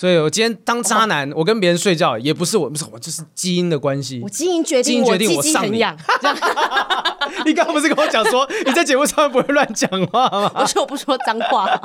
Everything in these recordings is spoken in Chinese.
所以我今天当渣男，我跟别人睡觉也不是我，不是我，就是基因的关系。我基因决定，基因决定我上你。你刚刚不是跟我讲说你在节目上面不会乱讲话吗？我说我不说脏话。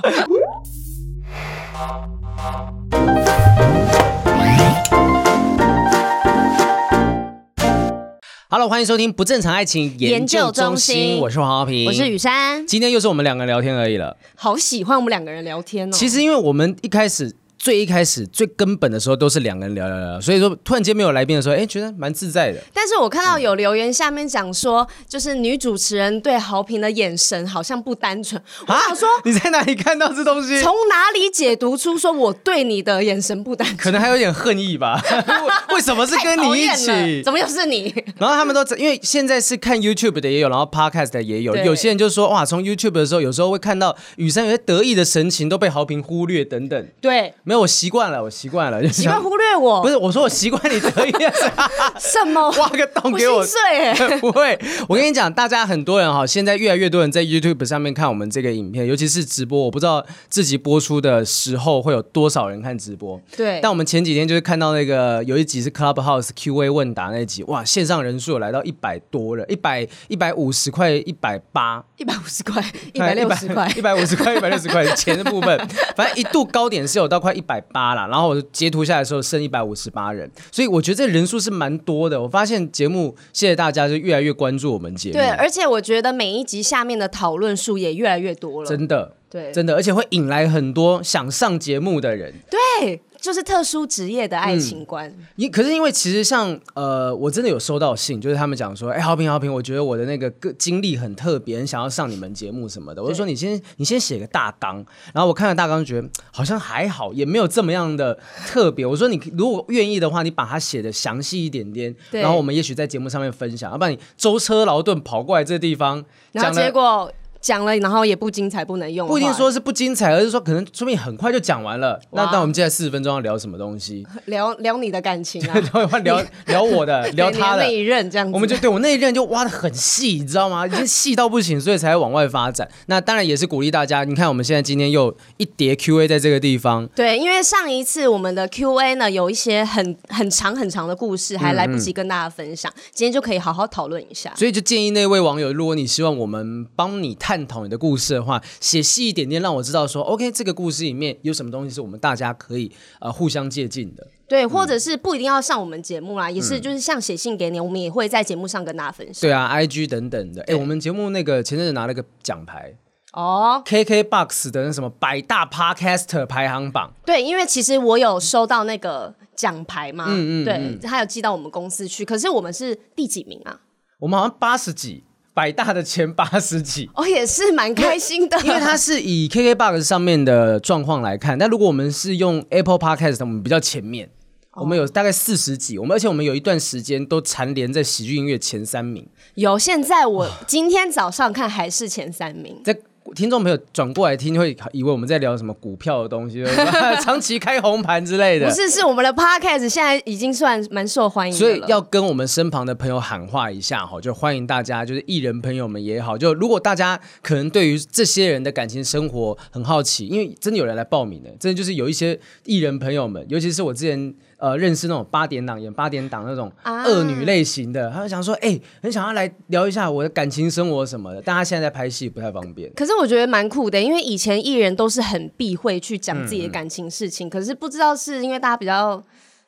Hello，欢迎收听不正常爱情研究中心，中心我是黄浩平，我是雨珊，今天又是我们两个人聊天而已了。好喜欢我们两个人聊天哦。其实因为我们一开始。最一开始、最根本的时候，都是两个人聊聊聊，所以说突然间没有来宾的时候，哎，觉得蛮自在的。但是我看到有留言下面讲说，就是女主持人对豪平的眼神好像不单纯。我想说，你在哪里看到这东西？从哪里解读出说我对你的眼神不单纯？可能还有点恨意吧。为什么是跟你一起？怎么又是你？然后他们都因为现在是看 YouTube 的也有，然后 Podcast 的也有。有些人就说哇，从 YouTube 的时候，有时候会看到雨珊有些得意的神情都被豪平忽略等等。对，没有，我习惯了。我习惯了，就习惯忽略我。不是，我说我习惯你得意 什么？挖个洞给我，我睡 不会，我跟你讲，大家很多人哈，现在越来越多人在 YouTube 上面看我们这个影片，尤其是直播。我不知道自己播出的时候会有多少人看直播。对。但我们前几天就是看到那个有一集是 Clubhouse Q&A 问答那一集，哇，线上人数有来到一百多了，一百一百五十块，一百八，一百五十块，一百六十块，一百五十块，一百六十块钱的部分，反正一度高点是有到快一百八啦。然后我截图下来的时候剩一百五十八人，所以我觉得这人数是蛮多的。我发现节目，谢谢大家就越来越关注我们节目。对，而且我觉得每一集下面的讨论数也越来越多了。真的，对，真的，而且会引来很多想上节目的人。对。就是特殊职业的爱情观。因、嗯、可是因为其实像呃，我真的有收到信，就是他们讲说，哎，好评好评，我觉得我的那个个经历很特别，很想要上你们节目什么的。我就说你先你先写个大纲，然后我看了大纲，觉得好像还好，也没有这么样的特别。我说你如果愿意的话，你把它写的详细一点点，然后我们也许在节目上面分享。要不然你舟车劳顿跑过来这个地方，然后结果。讲了，然后也不精彩，不能用。不一定说是不精彩，而是说可能说明很快就讲完了。那那我们接下来四十分钟要聊什么东西？聊聊你的感情啊，聊聊聊我的，聊他的那一任这样子。我们就对我那一任就挖的很细，你知道吗？已经细到不行，所以才会往外发展。那当然也是鼓励大家。你看我们现在今天又一叠 Q&A 在这个地方。对，因为上一次我们的 Q&A 呢，有一些很很长很长的故事，还来不及跟大家分享，嗯嗯，今天就可以好好讨论一下。所以就建议那位网友，如果你希望我们帮你探讨你的故事。的话，写细一点点，让我知道说，OK，这个故事里面有什么东西是我们大家可以呃互相借鉴的。对，或者是不一定要上我们节目啦，嗯、也是就是像写信给你，我们也会在节目上跟大家分享。对啊，IG 等等的。哎，我们节目那个前阵子拿了个奖牌哦，KKBOX 的那什么百大 Podcaster 排行榜。对，因为其实我有收到那个奖牌嘛，嗯嗯，嗯，对，他有寄到我们公司去。可是我们是第几名啊？我们好像八十几。百大的前八十几，哦，也是蛮开心的，因为它是以 KKBOX 上面的状况来看。但如果我们是用 Apple Podcast，我们比较前面，哦、我们有大概四十几，我们而且我们有一段时间都蝉联在喜剧音乐前三名。有，现在我今天早上看还是前三名。在听众朋友转过来听，会以为我们在聊什么股票的东西，长期开红盘之类的。不是，是我们的 Podcast 现在已经算蛮受欢迎，所以要跟我们身旁的朋友喊话一下哈，就欢迎大家，就是艺人朋友们也好，就如果大家可能对于这些人的感情生活很好奇，因为真的有人来报名的，真的就是有一些艺人朋友们，尤其是我之前。呃，认识那种八点档演八点档那种恶女类型的，啊、他就想说，哎、欸，很想要来聊一下我的感情生活什么的。但他现在在拍戏，不太方便。可是我觉得蛮酷的，因为以前艺人都是很避讳去讲自己的感情事情。嗯、可是不知道是因为大家比较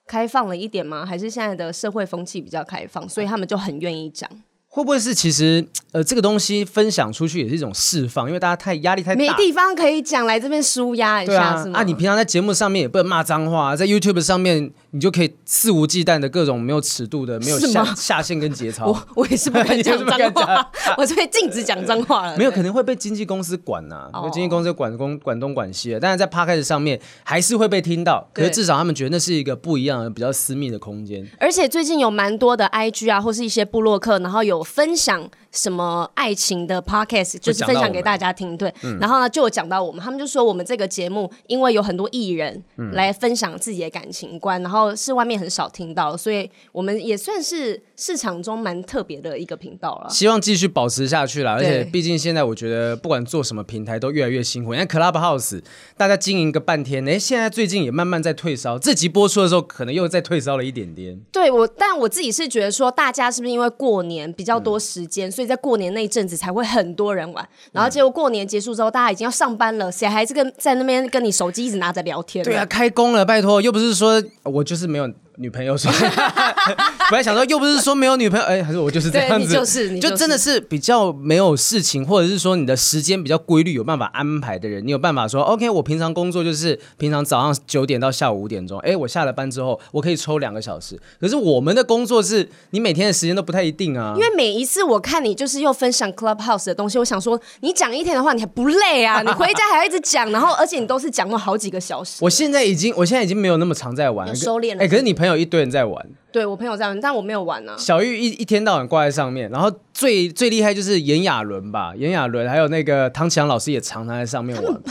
开放了一点吗？还是现在的社会风气比较开放，所以他们就很愿意讲。会不会是其实呃这个东西分享出去也是一种释放，因为大家太压力太大，没地方可以讲，来这边舒压一下，啊是吗？啊，你平常在节目上面也不能骂脏话，在 YouTube 上面你就可以肆无忌惮的各种没有尺度的、没有下下限跟节操。我我也是不敢讲 脏话，我是被禁止讲脏话了。没有，可能会被经纪公司管呐、啊，因为经纪公司管公管东管西的。但是在 Podcast 上面还是会被听到，可是至少他们觉得那是一个不一样的、比较私密的空间。而且最近有蛮多的 IG 啊，或是一些部落客，然后有分享。什么爱情的 podcast，就是分享给大家听。对，嗯、然后呢，就有讲到我们，他们就说我们这个节目，因为有很多艺人来分享自己的感情观，嗯、然后是外面很少听到，所以我们也算是市场中蛮特别的一个频道了。希望继续保持下去啦，而且毕竟现在我觉得不管做什么平台都越来越辛苦。你看 Clubhouse 大家经营个半天，哎，现在最近也慢慢在退烧。这集播出的时候，可能又再退烧了一点点。对我，但我自己是觉得说，大家是不是因为过年比较多时间，嗯、所以在过年那一阵子才会很多人玩，然后结果过年结束之后，大家已经要上班了，谁还是跟在那边跟你手机一直拿着聊天？对啊，开工了，拜托，又不是说我就是没有。女朋友说，本来想说，又不是说没有女朋友，哎，还是我就是这样子，就是，你就是，就真的是比较没有事情，或者是说你的时间比较规律，有办法安排的人，你有办法说，OK，我平常工作就是平常早上九点到下午五点钟，哎，我下了班之后，我可以抽两个小时。可是我们的工作是你每天的时间都不太一定啊，因为每一次我看你就是又分享 Clubhouse 的东西，我想说，你讲一天的话，你还不累啊？你回家还要一直讲，然后而且你都是讲了好几个小时。我现在已经，我现在已经没有那么常在玩，收敛了。哎，可是你朋友一堆人在玩。对，我朋友在玩，但我没有玩呢、啊。小玉一一天到晚挂在上面，然后最最厉害就是炎亚纶吧，炎亚纶还有那个汤綺阳老师也常常在上面玩。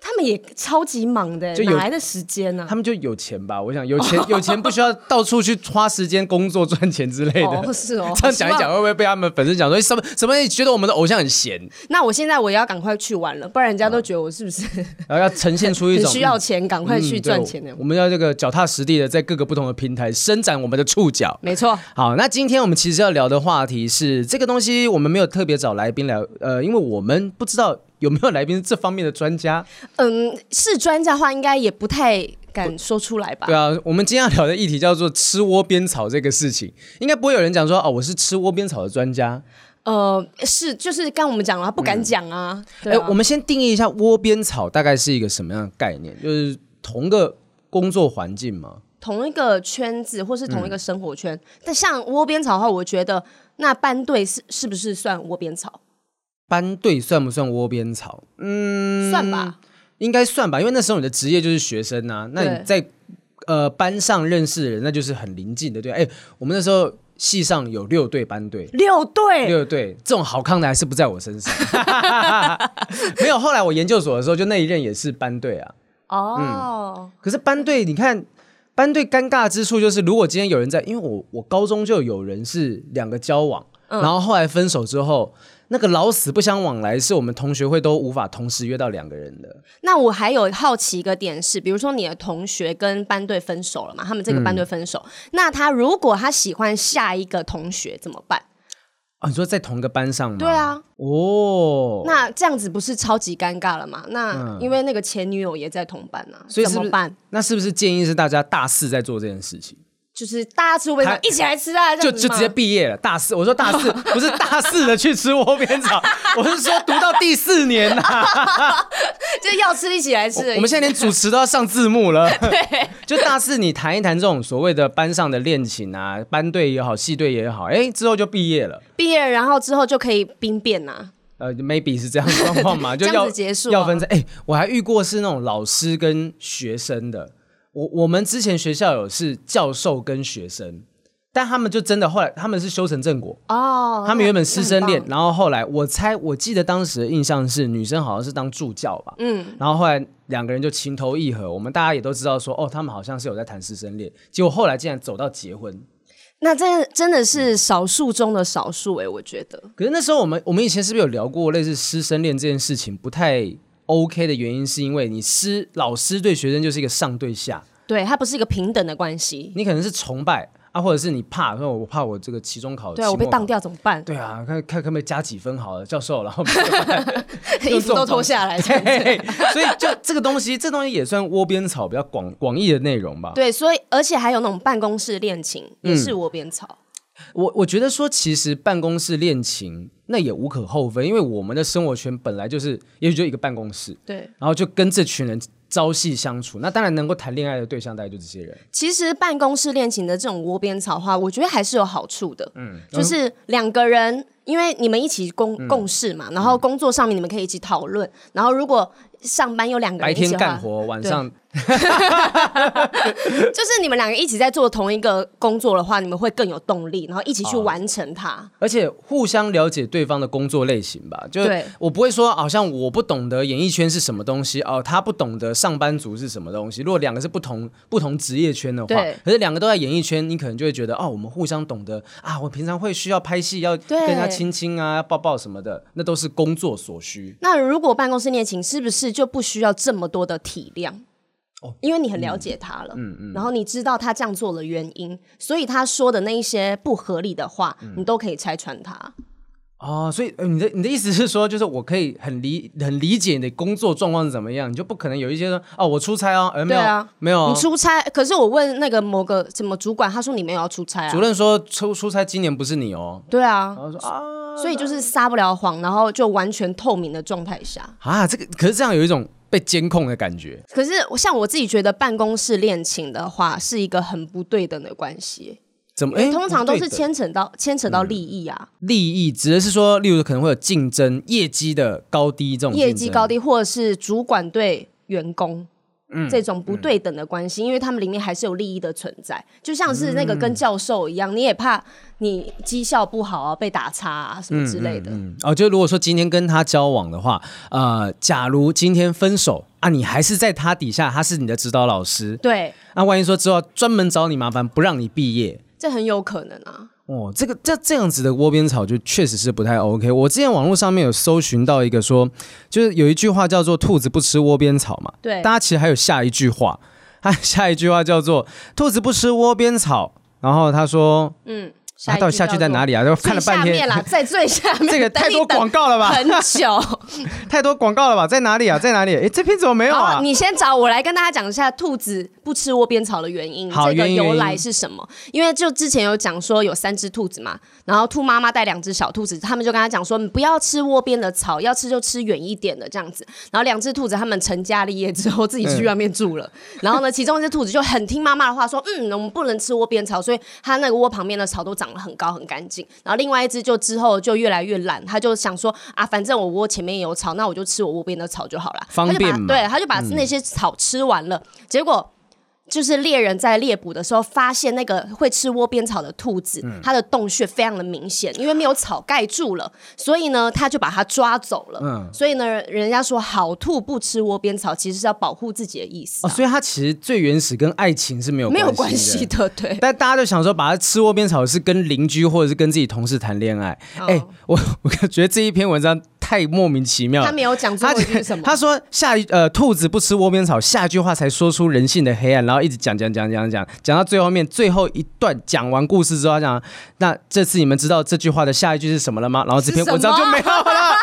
他们也超级忙的，就哪来的时间呢、啊？他们就有钱吧，我想有钱 有钱不需要到处去花时间工作赚钱之类的。哦，是哦。这样讲一讲会不会被他们粉丝讲说什么什么？你觉得我们的偶像很闲？那我现在我也要赶快去玩了，不然人家都觉得我是不是？然后要呈现出一种需要钱，赶快去赚钱的、嗯。我们要这个脚踏实地的在各个不同的平台伸展我们的触角。没错。好，那今天我们其实要聊的话题是这个东西，我们没有特别找来宾聊，呃，因为我们不知道。有没有来宾是这方面的专家？嗯，是专家的话，应该也不太敢说出来吧？对啊，我们今天要聊的议题叫做吃窝边草这个事情，应该不会有人讲说哦，我是吃窝边草的专家。呃，是，就是刚我们讲了，不敢讲啊。哎、嗯啊，我们先定义一下窝边草大概是一个什么样的概念？就是同个工作环境吗？同一个圈子，或是同一个生活圈？嗯、但像窝边草的话，我觉得那班队是是不是算窝边草？班队算不算窝边草？嗯，算吧，应该算吧，因为那时候你的职业就是学生呐、啊。那你在呃班上认识的人，那就是很临近的，对。哎，我们那时候系上有六队班队，六队，六队，这种好康的还是不在我身上。没有，后来我研究所的时候，就那一任也是班队啊。哦、嗯，可是班队，你看班队尴尬之处就是，如果今天有人在，因为我我高中就有人是两个交往，嗯、然后后来分手之后。那个老死不相往来，是我们同学会都无法同时约到两个人的。那我还有好奇一个点是，比如说你的同学跟班队分手了嘛？他们这个班队分手，嗯、那他如果他喜欢下一个同学怎么办？啊，你说在同一个班上吗？对啊。哦。那这样子不是超级尴尬了吗？那因为那个前女友也在同班啊，所以怎么办？那是不是建议是大家大四在做这件事情？就是大家吃窝边草，一起来吃啊！就就直接毕业了。大四，我说大四 不是大四的去吃窝边草，我是说读到第四年呐，就要吃一起来吃。我们现在连主持都要上字幕了。对，就大四你谈一谈这种所谓的班上的恋情啊，班队也好，系队也好，哎，之后就毕业了。毕业，然后之后就可以兵变呐。呃，maybe 是这样的状况嘛，就要结束，要分在。哎，我还遇过是那种老师跟学生的。我我们之前学校有是教授跟学生，但他们就真的后来他们是修成正果哦，他们原本师生恋，然后后来我猜我记得当时的印象是女生好像是当助教吧，嗯，然后后来两个人就情投意合，我们大家也都知道说哦，他们好像是有在谈师生恋，结果后来竟然走到结婚，那这真的是少数中的少数哎，我觉得。可是那时候我们我们以前是不是有聊过类似师生恋这件事情不太？OK 的原因是因为你师老师对学生就是一个上对下，对，他不是一个平等的关系。你可能是崇拜啊，或者是你怕，说我怕我这个期中考，对啊，我被当掉怎么办？对啊，看看可不可以加几分好了，教授，然后 衣服都脱下来，对，所以就这个东西，这东西也算窝边草比较广广义的内容吧。对，所以而且还有那种办公室恋情也是窝边草。嗯我我觉得说，其实办公室恋情那也无可厚非，因为我们的生活圈本来就是，也许就一个办公室，对，然后就跟这群人朝夕相处，那当然能够谈恋爱的对象大概就这些人。其实办公室恋情的这种窝边草话，我觉得还是有好处的，嗯，就是两个人，因为你们一起共、嗯、共事嘛，然后工作上面你们可以一起讨论，然后如果上班有两个人一起，白天干活，晚上 就是你们两个一起在做同一个工作的话，你们会更有动力，然后一起去完成它，哦、而且互相了解对方的工作类型吧。就我不会说，好像我不懂得演艺圈是什么东西哦，他不懂得上班族是什么东西。如果两个是不同不同职业圈的话，可是两个都在演艺圈，你可能就会觉得哦，我们互相懂得啊。我平常会需要拍戏，要跟他亲亲啊，要抱抱什么的，那都是工作所需。那如果办公室恋情，是不是就不需要这么多的体谅？因为你很了解他了，嗯嗯，然后你知道他这样做的原因，所以他说的那一些不合理的话，你都可以拆穿他。哦，所以你的你的意思是说，就是我可以很理很理解你的工作状况是怎么样，你就不可能有一些说哦，我出差哦，没有啊，没有，你出差。可是我问那个某个什么主管，他说你没有要出差啊。主任说出出差今年不是你哦。对啊。然后说啊，所以就是撒不了谎，然后就完全透明的状态下啊，这个可是这样有一种。被监控的感觉。可是，像我自己觉得，办公室恋情的话，是一个很不对等的关系。怎么？哎，通常都是牵扯到牵扯到利益啊。利益指的是说，例如可能会有竞争、业绩的高低这种。业绩高低，或者是主管对员工。嗯，这种不对等的关系，嗯、因为他们里面还是有利益的存在，就像是那个跟教授一样，嗯、你也怕你绩效不好啊，被打叉啊什么之类的。嗯，哦，就如果说今天跟他交往的话，呃，假如今天分手啊，你还是在他底下，他是你的指导老师，对，那万一说之后专门找你麻烦，不让你毕业，这很有可能啊。哦，这个这这样子的窝边草就确实是不太 OK。我之前网络上面有搜寻到一个说，就是有一句话叫做“兔子不吃窝边草”嘛。对，大家其实还有下一句话，他下一句话叫做“兔子不吃窝边草”，然后他说，嗯。他到底下去在哪里啊？都看了半天，在 最下面。这个太多广告了吧？很久，太多广告了吧？在哪里啊？在哪里？哎，这篇怎么没有啊？你先找我来跟大家讲一下兔子不吃窝边草的原因，这个由来是什么？因为就之前有讲说有三只兔子嘛，然后兔妈妈带两只小兔子，他们就跟他讲说，你不要吃窝边的草，要吃就吃远一点的这样子。然后两只兔子他们成家立业之后，自己去外面住了。然后呢，其中一只兔子就很听妈妈的话，说，嗯，我们不能吃窝边草，所以它那个窝旁边的草都长。很高很干净，然后另外一只就之后就越来越懒，他就想说啊，反正我窝前面有草，那我就吃我窝边的草就好了，方便嘛。对，他就把那些草吃完了，嗯、结果。就是猎人在猎捕的时候，发现那个会吃窝边草的兔子，嗯、它的洞穴非常的明显，因为没有草盖住了，所以呢，他就把它抓走了。嗯，所以呢，人家说好兔不吃窝边草，其实是要保护自己的意思，啊。哦，所以它其实最原始跟爱情是没有没有关系的，对。但大家就想说，把它吃窝边草是跟邻居或者是跟自己同事谈恋爱。哎、哦，我我觉得这一篇文章。太莫名其妙了。他没有讲出是什么？他说下一呃，兔子不吃窝边草，下一句话才说出人性的黑暗，然后一直讲讲讲讲讲，讲到最后面最后一段讲完故事之后，他讲那这次你们知道这句话的下一句是什么了吗？然后这篇文章就没有了。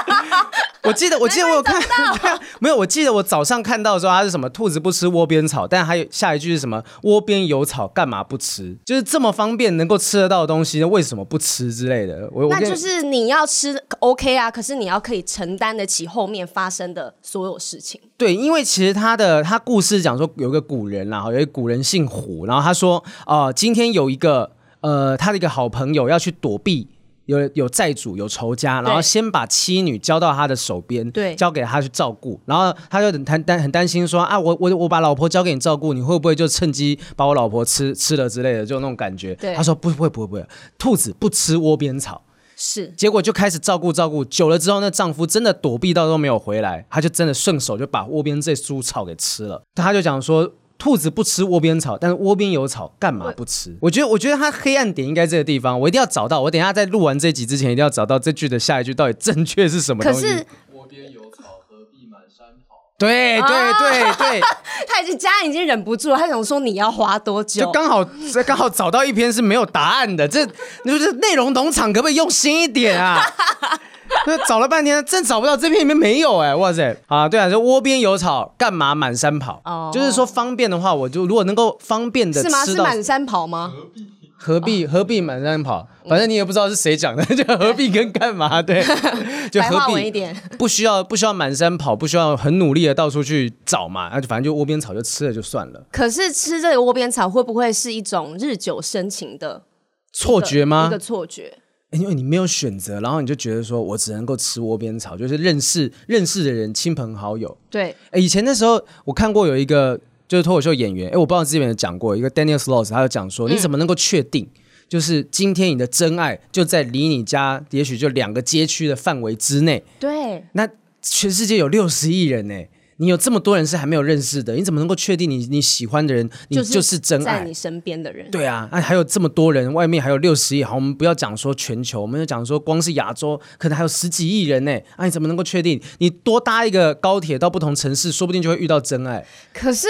我记得，我记得我有看，没有，我记得我早上看到的时候，它是什么？兔子不吃窝边草，但还有下一句是什么？窝边有草，干嘛不吃？就是这么方便能够吃得到的东西，为什么不吃之类的？我那就是你要吃 OK 啊，可是你要可以承担得起后面发生的所有事情。对，因为其实他的他故事讲说有个古人，然后有一个古人姓胡，然后他说啊、呃，今天有一个呃他的一个好朋友要去躲避。有有债主有仇家，然后先把妻女交到他的手边，对，交给他去照顾，然后他就很担很担心说啊，我我我把老婆交给你照顾，你会不会就趁机把我老婆吃吃了之类的，就那种感觉。对，他说不会不会不会，兔子不吃窝边草，是，结果就开始照顾照顾，久了之后，那丈夫真的躲避到都没有回来，他就真的顺手就把窝边这株草给吃了，他就讲说。兔子不吃窝边草，但是窝边有草，干嘛不吃？我，觉得，我觉得它黑暗点应该这个地方，我一定要找到。我等一下在录完这集之前，一定要找到这句的下一句到底正确是什么东西。可是窝边有草，何必满山跑？对对对对，他已经家人已经忍不住了，他想说你要花多久？就刚好刚好找到一篇是没有答案的，这就是内容农场，可不可以用心一点啊？那找了半天，真找不到这片里面没有哎，哇塞！啊，对啊，就窝边有草，干嘛满山跑？哦，就是说方便的话，我就如果能够方便的吃到，是吗？是满山跑吗？何必何必满山跑？反正你也不知道是谁讲的，就何必跟干嘛？对，就何必不需要不需要满山跑，不需要很努力的到处去找嘛？那就反正就窝边草就吃了就算了。可是吃这个窝边草会不会是一种日久生情的错觉吗？一个错觉。因为你没有选择，然后你就觉得说，我只能够吃窝边草，就是认识认识的人，亲朋好友。对，以前的时候我看过有一个就是脱口秀演员，哎，我不知道之前有讲过一个 Daniel Sloss，他有讲说，你怎么能够确定，就是今天你的真爱就在离你家也许就两个街区的范围之内？对，那全世界有六十亿人呢。你有这么多人是还没有认识的，你怎么能够确定你你喜欢的人，你就是真爱？在你身边的人。对啊，那还有这么多人，外面还有六十亿。好，我们不要讲说全球，我们就讲说光是亚洲，可能还有十几亿人呢。啊，你怎么能够确定？你多搭一个高铁到不同城市，说不定就会遇到真爱。可是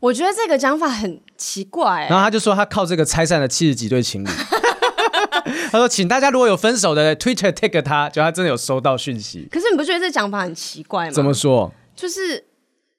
我觉得这个讲法很奇怪。然后他就说他靠这个拆散了七十几对情侣。他说，请大家如果有分手的 Twitter tag 他，就他真的有收到讯息。可是你不觉得这讲法很奇怪吗？怎么说？就是，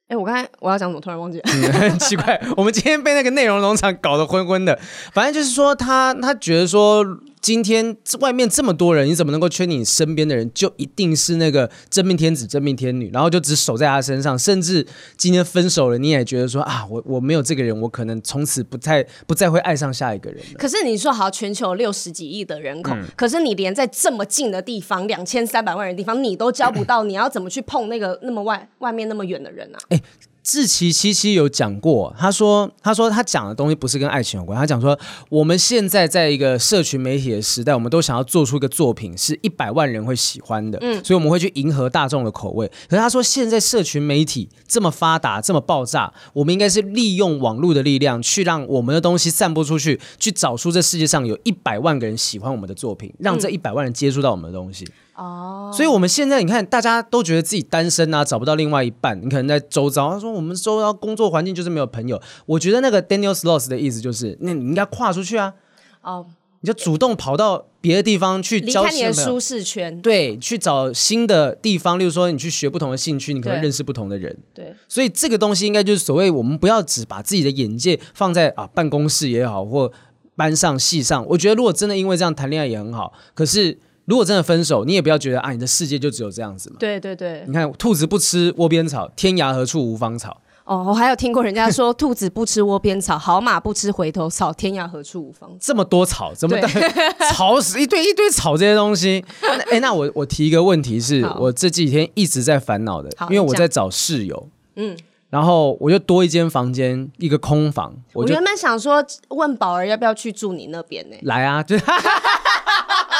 哎，我刚才我要讲什么，突然忘记了，嗯，很奇怪。我们今天被那个内容农场搞得昏昏的。反正就是说，他他觉得说。今天外面这么多人，你怎么能够确定你身边的人就一定是那个真命天子、真命天女？然后就只守在他身上，甚至今天分手了，你也觉得说啊，我我没有这个人，我可能从此不再不再会爱上下一个人。可是你说好，全球六十几亿的人口，嗯、可是你连在这么近的地方，两千三百万人的地方，你都交不到，你要怎么去碰那个那么外外面那么远的人、啊？哎。志祺七七有讲过，他说：“他说他讲的东西不是跟爱情有关。他讲说，我们现在在一个社群媒体的时代，我们都想要做出一个作品是一百万人会喜欢的，嗯，所以我们会去迎合大众的口味。可是他说，现在社群媒体这么发达，这么爆炸，我们应该是利用网络的力量，去让我们的东西散播出去，去找出这世界上有一百万个人喜欢我们的作品，让这一百万人接触到我们的东西。”哦，所以我们现在你看，大家都觉得自己单身啊，找不到另外一半。你可能在周遭，他说我们周遭工作环境就是没有朋友。我觉得那个 Daniel Sloss 的意思就是，那你应该跨出去啊，哦，你就主动跑到别的地方去交，离开你的舒适圈，对，去找新的地方。例如说，你去学不同的兴趣，你可能认识不同的人。对，对，所以这个东西应该就是所谓，我们不要只把自己的眼界放在啊办公室也好，或班上系上。我觉得如果真的因为这样谈恋爱也很好，可是。如果真的分手，你也不要觉得啊，你的世界就只有这样子嘛。对对对，你看，兔子不吃窝边草，天涯何处无芳草。哦，我还有听过人家说，兔子不吃窝边草，好马不吃回头草，天涯何处无芳草。这么多草，怎么 草死一堆一堆草这些东西？哎，那我我提一个问题是，是我这几天一直在烦恼的，因为我在找室友。嗯。然后我就多一间房间，一个空房。我，我原本想说问宝儿要不要去住你那边呢？来啊，就。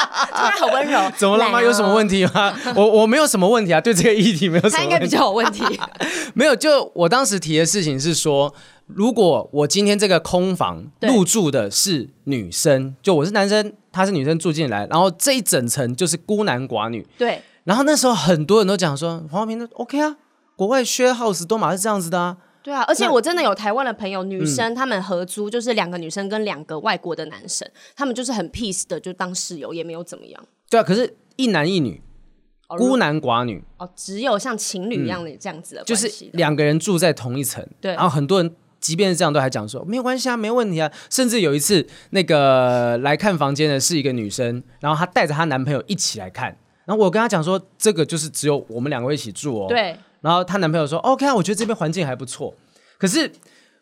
他好温柔，怎么了吗？有什么问题吗？我我没有什么问题啊，对这个议题没有什么问题。他应该比较有问题。没有，就我当时提的事情是说，如果我今天这个空房入住的是女生，就我是男生，她是女生住进来，然后这一整层就是孤男寡女。对。然后那时候很多人都讲说，黄浩平的 OK 啊，国外 share house 都嘛是这样子的啊。对啊，而且我真的有台湾的朋友，女生她们合租，就是两个女生跟两个外国的男生，他们就是很 peace 的，就当室友也没有怎么样。对啊，可是一男一女，孤男寡女哦，只有像情侣一样的这样子就是两个人住在同一层。对，然后很多人即便是这样，都还讲说没有关系啊，没问题啊。甚至有一次，那个来看房间的是一个女生，然后她带着她男朋友一起来看，然后我跟她讲说，这个就是只有我们两个一起住哦。对。然后她男朋友说：“OK 啊，我觉得这边环境还不错。”可是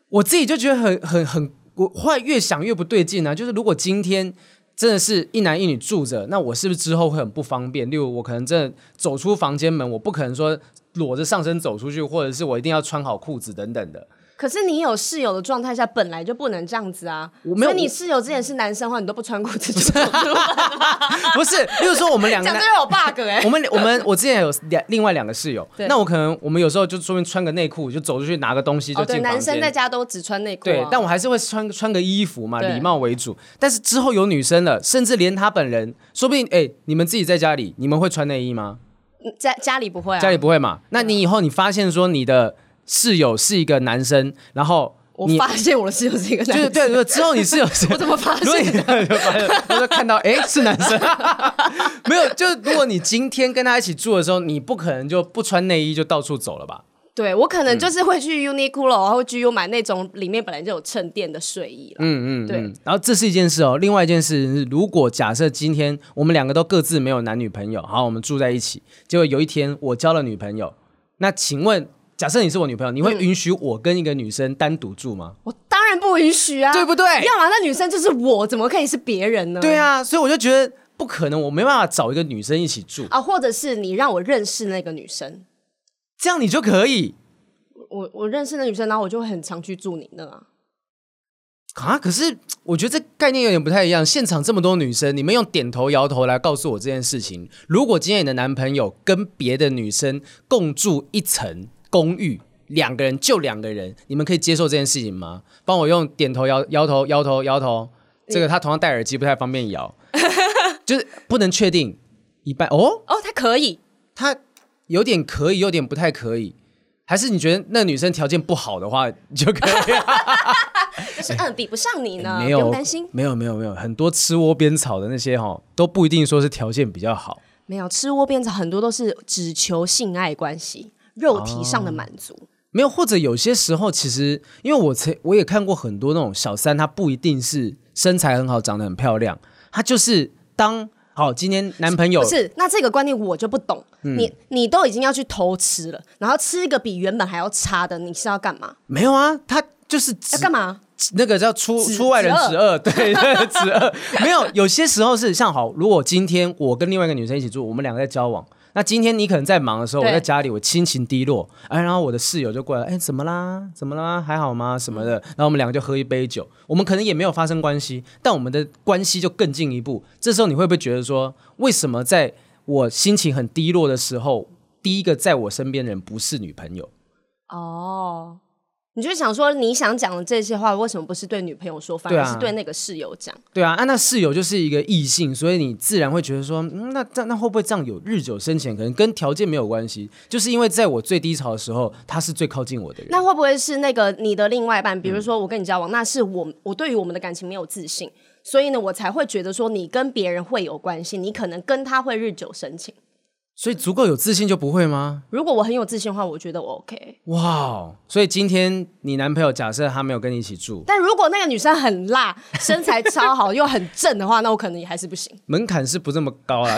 我自己就觉得很很很，我后来越想越不对劲啊！就是如果今天真的是一男一女住着，那我是不是之后会很不方便？例如我可能真的走出房间门，我不可能说裸着上身走出去，或者是我一定要穿好裤子等等的。可是你有室友的状态下，本来就不能这样子啊！我没有，你室友之前是男生的话，你都不穿裤子就 不是，比如说我们两个讲这有 bug 哎、欸。我们我们我之前有两另外两个室友，那我可能我们有时候就说明穿个内裤就走出去拿个东西就。男生在家都只穿内裤、啊。对，但我还是会穿穿个衣服嘛，礼貌为主。但是之后有女生了，甚至连他本人，说不定哎，你们自己在家里，你们会穿内衣吗？在家里不会啊，家里不会嘛？那你以后你发现说你的室友是一个男生，然后。我发现我的室友是一个男生，就是对对，之后你室友是，我怎么发现的？我就看到，哎，是男生，没有。就如果你今天跟他一起住的时候，你不可能就不穿内衣就到处走了吧？对，我可能就是会去 Uniqlo，然后去 GU 买那种里面本来就有衬垫的睡衣了。嗯嗯，对。然后这是一件事哦，另外一件事是，如果假设今天我们两个都各自没有男女朋友，好，我们住在一起，结果有一天我交了女朋友，那请问？假设你是我女朋友，你会允许我跟一个女生单独住吗？我当然不允许啊，对不对？要么那女生就是我，怎么可以是别人呢？对啊，所以我就觉得不可能，我没办法找一个女生一起住啊，或者是你让我认识那个女生，这样你就可以。我我认识那女生，然后我就会很常去住你那啊。啊，可是我觉得这概念有点不太一样。现场这么多女生，你们用点头摇头来告诉我这件事情。如果今天你的男朋友跟别的女生共住一层公寓，两个人就两个人，你们可以接受这件事情吗？帮我用点头摇摇头摇头摇头。这个他同样戴耳机，不太方便摇，就是不能确定一半哦哦，他可以，他有点可以，有点不太可以。还是你觉得那女生条件不好的话就可以？就是嗯，比不上你呢，没有担心。没有没有没有，很多吃窝边草的那些哈，都不一定说是条件比较好。没有吃窝边草，很多都是只求性爱关系，肉体上的满足。哦，没有，或者有些时候其实，因为我曾我也看过很多那种小三，她不一定是身材很好，长得很漂亮，她就是当。好，今天男朋友不是，那这个观念我就不懂。嗯、你你都已经要去偷吃了，然后吃一个比原本还要差的，你是要干嘛？没有啊，他就是要干嘛？那个叫出出外人止恶，对，止恶。没有，有些时候是像好，如果今天我跟另外一个女生一起住，我们两个在交往。那今天你可能在忙的时候，我在家里，我心情低落，哎，然后我的室友就过来，哎，怎么啦？怎么啦？还好吗？什么的，然后我们两个就喝一杯酒，我们可能也没有发生关系，但我们的关系就更进一步。这时候你会不会觉得说，为什么在我心情很低落的时候，第一个在我身边的人不是女朋友？哦。你就想说，你想讲的这些话，为什么不是对女朋友说，反而是对那个室友讲？对啊，啊，那室友就是一个异性，所以你自然会觉得说，嗯，那那那会不会这样有日久生情？可能跟条件没有关系，就是因为在我最低潮的时候，他是最靠近我的人。那会不会是那个你的另外一半？比如说我跟你交往，嗯、那是我我对于我们的感情没有自信，所以呢，我才会觉得说你跟别人会有关系，你可能跟他会日久生情。所以足够有自信就不会吗？如果我很有自信的话，我觉得我 OK。哇，所以今天你男朋友假设他没有跟你一起住，但如果那个女生很辣，身材超好又很正的话，那我可能也还是不行。门槛是不这么高了。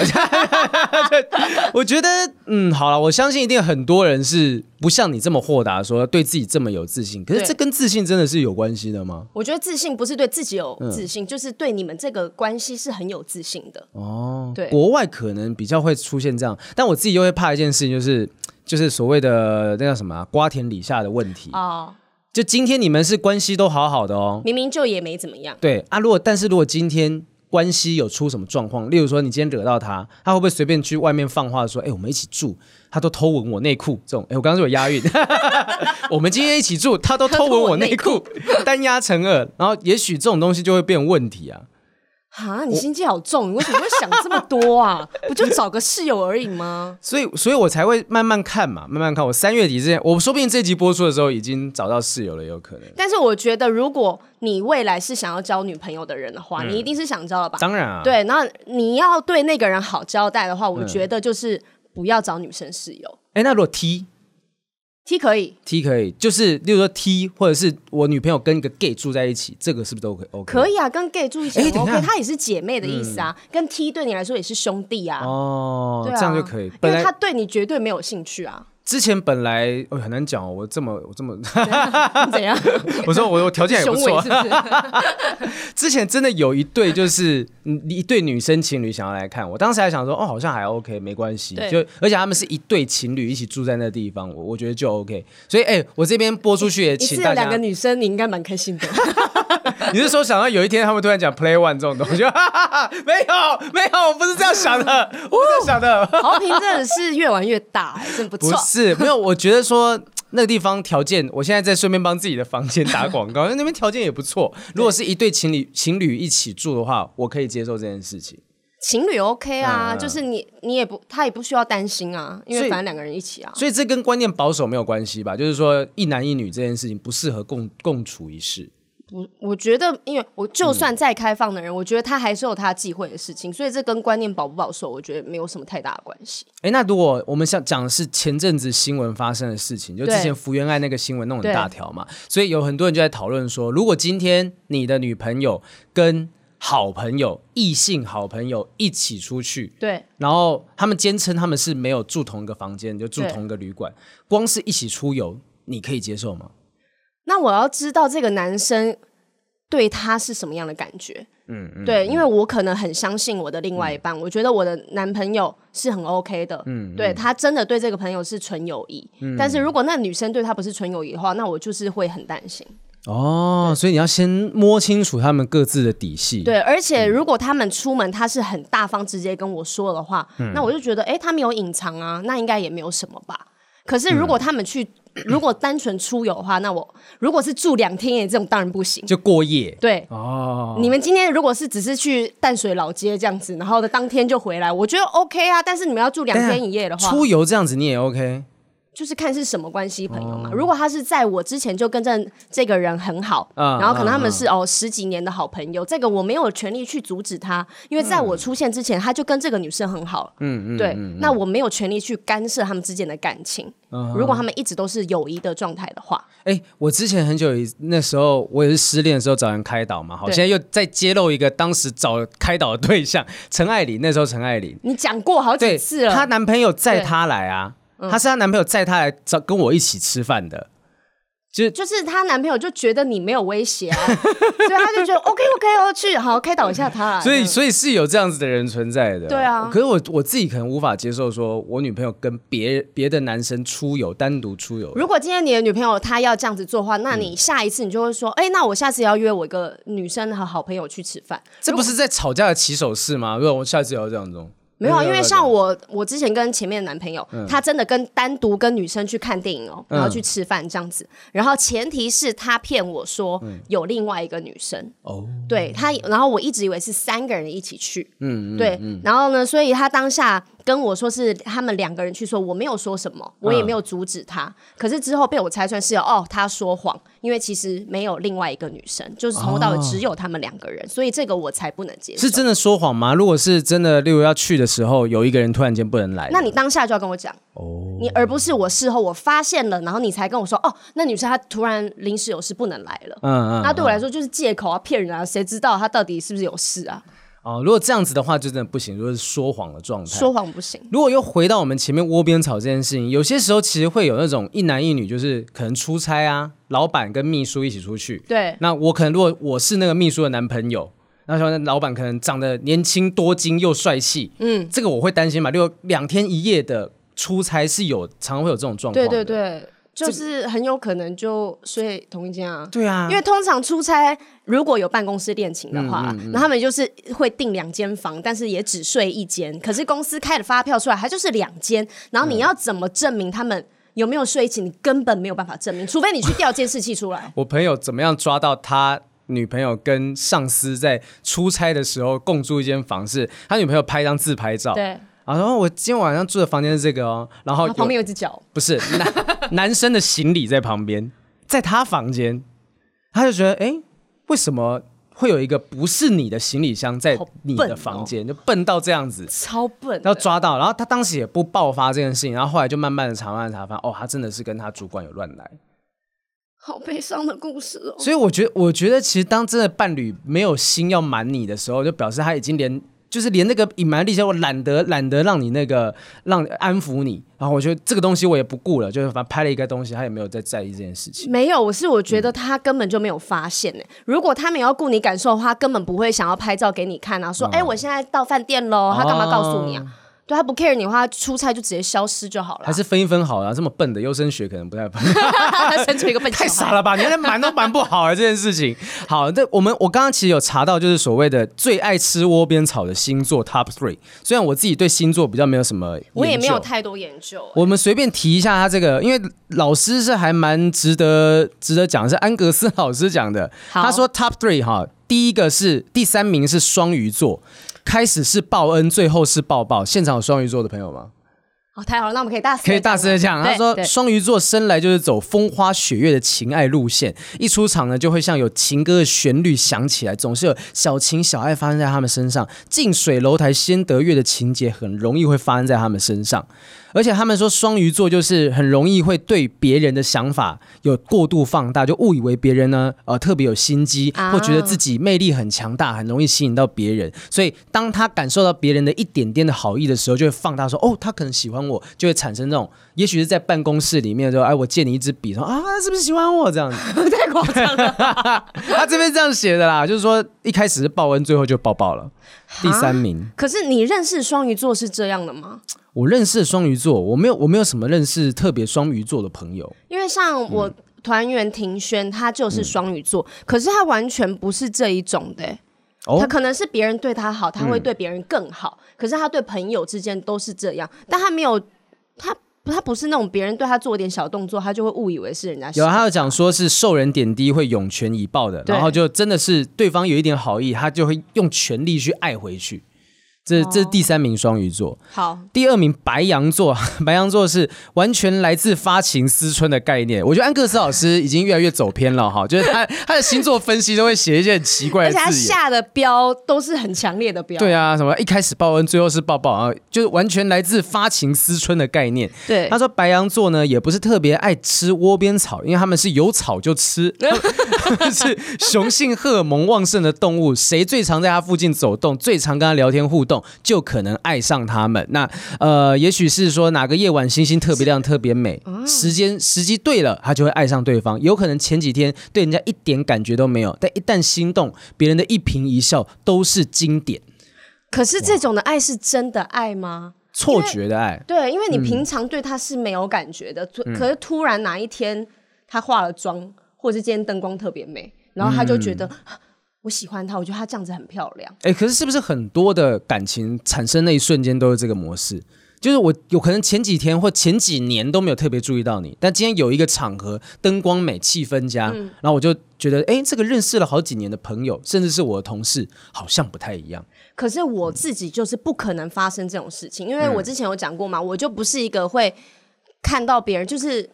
我觉得，嗯，好了，我相信一定很多人是不像你这么豁达，说对自己这么有自信。可是这跟自信真的是有关系的吗？我觉得自信不是对自己有自信，嗯、就是对你们这个关系是很有自信的。哦，对，国外可能比较会出现这样。但我自己又会怕一件事情，就是就是所谓的那叫什么啊，瓜田李下的问题哦。就今天你们是关系都好好的哦，明明就也没怎么样。对啊，如果但是如果今天关系有出什么状况，例如说你今天惹到他，他会不会随便去外面放话说，哎，我们一起住，他都偷闻我内裤这种？哎，我刚刚说有押韵，我们今天一起住，他都偷闻我内裤，单押成二，然后也许这种东西就会变问题啊。啊，你心机好重，你为什么会想这么多啊？不就找个室友而已吗？所以，所以我才会慢慢看嘛，慢慢看。我三月底之前，我说不定这集播出的时候已经找到室友了，有可能。但是我觉得，如果你未来是想要交女朋友的人的话，嗯、你一定是想交了吧？当然啊。对，那你要对那个人好交代的话，我觉得就是不要找女生室友。哎、嗯，那如果 T？T 可以，T 可以，就是例如说 T，或者是我女朋友跟一个 gay 住在一起，这个是不是都可以？OK？可以啊，跟 gay 住一起，OK，她也是姐妹的意思啊，嗯、跟 T 对你来说也是兄弟啊。哦，这样就可以，因为他对你绝对没有兴趣啊。之前本来哦很难讲哦，我这么我这么怎样？我说我我条件也不错，是不是？之前真的有一对就是一对女生情侣想要来看，我当时还想说哦好像还 OK 没关系，就而且他们是一对情侣一起住在那地方，我我觉得就 OK。所以哎，我这边播出去也请大家两个女生，你应该蛮开心的。你是说想到有一天他们突然讲 Play One 这种东西？没有没有，我不是这样想的，我不是这样想的。豪平真的是越玩越大，真不错。不是没有，我觉得说那个地方条件，我现在在顺便帮自己的房间打广告，因为那边条件也不错。如果是一对情侣情侣一起住的话，我可以接受这件事情。情侣 OK 啊，嗯、就是你你也不他也不需要担心啊，因为反正两个人一起啊。所以，所以这跟观念保守没有关系吧？就是说一男一女这件事情不适合共共处一室。我我觉得，因为我就算再开放的人，嗯、我觉得他还是有他忌讳的事情，所以这跟观念保不保守，我觉得没有什么太大的关系。哎，那如果我们想讲的是前阵子新闻发生的事情，就之前福原爱那个新闻弄很大条嘛，所以有很多人就在讨论说，如果今天你的女朋友跟好朋友、异性好朋友一起出去，对，然后他们坚称他们是没有住同一个房间，就住同一个旅馆，光是一起出游，你可以接受吗？那我要知道这个男生对他是什么样的感觉？嗯嗯，对，因为我可能很相信我的另外一半，我觉得我的男朋友是很 OK 的，嗯，对他真的对这个朋友是纯友谊，但是如果那女生对他不是纯友谊的话，那我就是会很担心。哦，所以你要先摸清楚他们各自的底细。对，而且如果他们出门，他是很大方直接跟我说的话，那我就觉得，哎，他没有隐藏啊，那应该也没有什么吧。可是如果他们去，如果单纯出游的话，那我如果是住两天耶，这种当然不行，就过夜。对，哦，你们今天如果是只是去淡水老街这样子，然后的当天就回来，我觉得 OK 啊。但是你们要住两天一夜的话，出游这样子你也 OK。就是看是什么关系朋友嘛。如果他是在我之前就跟这这个人很好，然后可能他们是哦十几年的好朋友，这个我没有权利去阻止他，因为在我出现之前他就跟这个女生很好。嗯嗯，对，那我没有权利去干涉他们之间的感情。如果他们一直都是友谊的状态的话，哎，我之前很久那时候我也是失恋的时候找人开导嘛，好，现在又再揭露一个当时找开导的对象陈爱玲，那时候陈爱玲，你讲过好几次了，她男朋友载她来啊。她是她男朋友载她来找跟我一起吃饭的，就就是她男朋友就觉得你没有威胁啊，所以他就觉得 OK OK 我，去好开导一下他。所以所以是有这样子的人存在的，对啊。可是我我自己可能无法接受，说我女朋友跟别别的男生出游，单独出游。如果今天你的女朋友她要这样子做的话，那你下一次你就会说，哎，那我下次要约我一个女生和好朋友去吃饭，这不是在吵架的起手式吗？如果我下次也要这样做。没有，因为像我，我之前跟前面的男朋友，嗯、他真的跟单独跟女生去看电影哦，然后去吃饭这样子，嗯、然后前提是他骗我说有另外一个女生。哦，对他，然后我一直以为是三个人一起去，嗯，对，嗯、然后呢，所以他当下。跟我说是他们两个人去说，我没有说什么，我也没有阻止他。嗯、可是之后被我拆穿是哦，他说谎，因为其实没有另外一个女生，就是从头到尾只有他们两个人，哦、所以这个我才不能接受。是真的说谎吗？如果是真的，例如要去的时候，有一个人突然间不能来，那你当下就要跟我讲哦，你而不是我事后我发现了，然后你才跟我说哦，那女生她突然临时有事不能来了。嗯嗯，那对我来说就是借口啊，骗人啊，谁知道她到底是不是有事啊？哦，如果这样子的话，就真的不行。如果是说谎的状态，说谎不行。如果又回到我们前面窝边草这件事情，有些时候其实会有那种一男一女，就是可能出差啊，老板跟秘书一起出去。对。那我可能如果我是那个秘书的男朋友，那说那老板可能长得年轻多金又帅气，嗯，这个我会担心嘛。如果两天一夜的出差是有，常常会有这种状况。对对对。就是很有可能就睡同一间啊，对啊，因为通常出差如果有办公室恋情的话，嗯嗯嗯、那他们就是会订两间房，但是也只睡一间。可是公司开的发票出来，它就是两间。然后你要怎么证明他们有没有睡一起？你根本没有办法证明，除非你去调监视器出来。我朋友怎么样抓到他女朋友跟上司在出差的时候共住一间房？是他女朋友拍一张自拍照，对。然后我今天晚上住的房间是这个哦，然后旁边有一只脚，不是男 男生的行李在旁边，在他房间，他就觉得哎，为什么会有一个不是你的行李箱在你的房间，哦、就笨到这样子，超笨，要抓到，然后他当时也不爆发这件事情，然后后来就慢慢的查，慢慢查，发现哦，他真的是跟他主管有乱来，好悲伤的故事哦。所以我觉得，我觉得其实当真的伴侣没有心要瞒你的时候，就表示他已经连。就是连那个隐瞒力气，我懒得懒得让你那个让安抚你，然后我觉得这个东西我也不顾了，就是反正拍了一个东西，他也没有在在意这件事情。没有，我是我觉得他根本就没有发现呢。嗯、如果他没有要顾你感受的话，根本不会想要拍照给你看啊，说哎、哦，我现在到饭店喽，他干嘛告诉你啊？哦对，他不 care 你的话，出差就直接消失就好了。还是分一分好了，这么笨的优生学可能不太笨。生出一个笨，太傻了吧？你连瞒都瞒不好啊！这件事情。好，这我们我刚刚其实有查到，就是所谓的最爱吃窝边草的星座 Top Three。虽然我自己对星座比较没有什么，我也没有太多研究。我们随便提一下他这个，因为老师是还蛮值得值得讲，是安格斯老师讲的。他说 Top Three 哈，第一个是第三名是双鱼座。开始是报恩，最后是报报。现场有双鱼座的朋友吗？哦，太好了，那我们可以大可以大声的讲。他说双鱼座生来就是走风花雪月的情爱路线，一出场呢就会像有情歌的旋律响起来，总是有小情小爱发生在他们身上。近水楼台先得月的情节很容易会发生在他们身上。而且他们说双鱼座就是很容易会对别人的想法有过度放大，就误以为别人呢呃特别有心机，或觉得自己魅力很强大，很容易吸引到别人。所以当他感受到别人的一点点的好意的时候，就会放大说哦，他可能喜欢我，就会产生这种，也许是在办公室里面说，哎，我借你一支笔，说啊，是不是喜欢我这样子？太夸张了，他这边这样写的啦，就是说一开始是报恩，最后就抱抱了。第三名。可是你认识双鱼座是这样的吗？我认识双鱼座，我没有，我没有什么认识特别双鱼座的朋友。因为像我团员庭轩，他就是双鱼座，嗯、可是他完全不是这一种的。哦、他可能是别人对他好，他会对别人更好。嗯、可是他对朋友之间都是这样，但他没有他。他不是那种别人对他做点小动作，他就会误以为是人家。有，他有讲说是受人点滴会涌泉以报的，然后就真的是对方有一点好意，他就会用全力去爱回去。这这是第三名双鱼座，好，第二名白羊座，白羊座是完全来自发情思春的概念。我觉得安格斯老师已经越来越走偏了哈，就是他他的星座分析都会写一些很奇怪的字眼，而且他下的标都是很强烈的标。对啊，什么一开始报恩，最后是抱抱啊，就是完全来自发情思春的概念。对，他说白羊座呢也不是特别爱吃窝边草，因为他们是有草就吃，是雄性荷尔蒙旺盛的动物，谁最常在他附近走动，最常跟他聊天互动。就可能爱上他们。那呃，也许是说哪个夜晚星星特别亮、特别美，时间时机对了，他就会爱上对方。有可能前几天对人家一点感觉都没有，但一旦心动，别人的一颦一笑都是经典。可是这种的爱是真的爱吗？错觉的爱。对，因为你平常对他是没有感觉的，嗯、可是突然哪一天他化了妆，或者是今天灯光特别美，然后他就觉得。嗯我喜欢他，我觉得他这样子很漂亮。哎、欸，可是是不是很多的感情产生那一瞬间都是这个模式？就是我有可能前几天或前几年都没有特别注意到你，但今天有一个场合，灯光美，气氛佳，嗯、然后我就觉得，哎、欸，这个认识了好几年的朋友，甚至是我的同事，好像不太一样。可是我自己就是不可能发生这种事情，因为我之前有讲过嘛，我就不是一个会看到别人就是。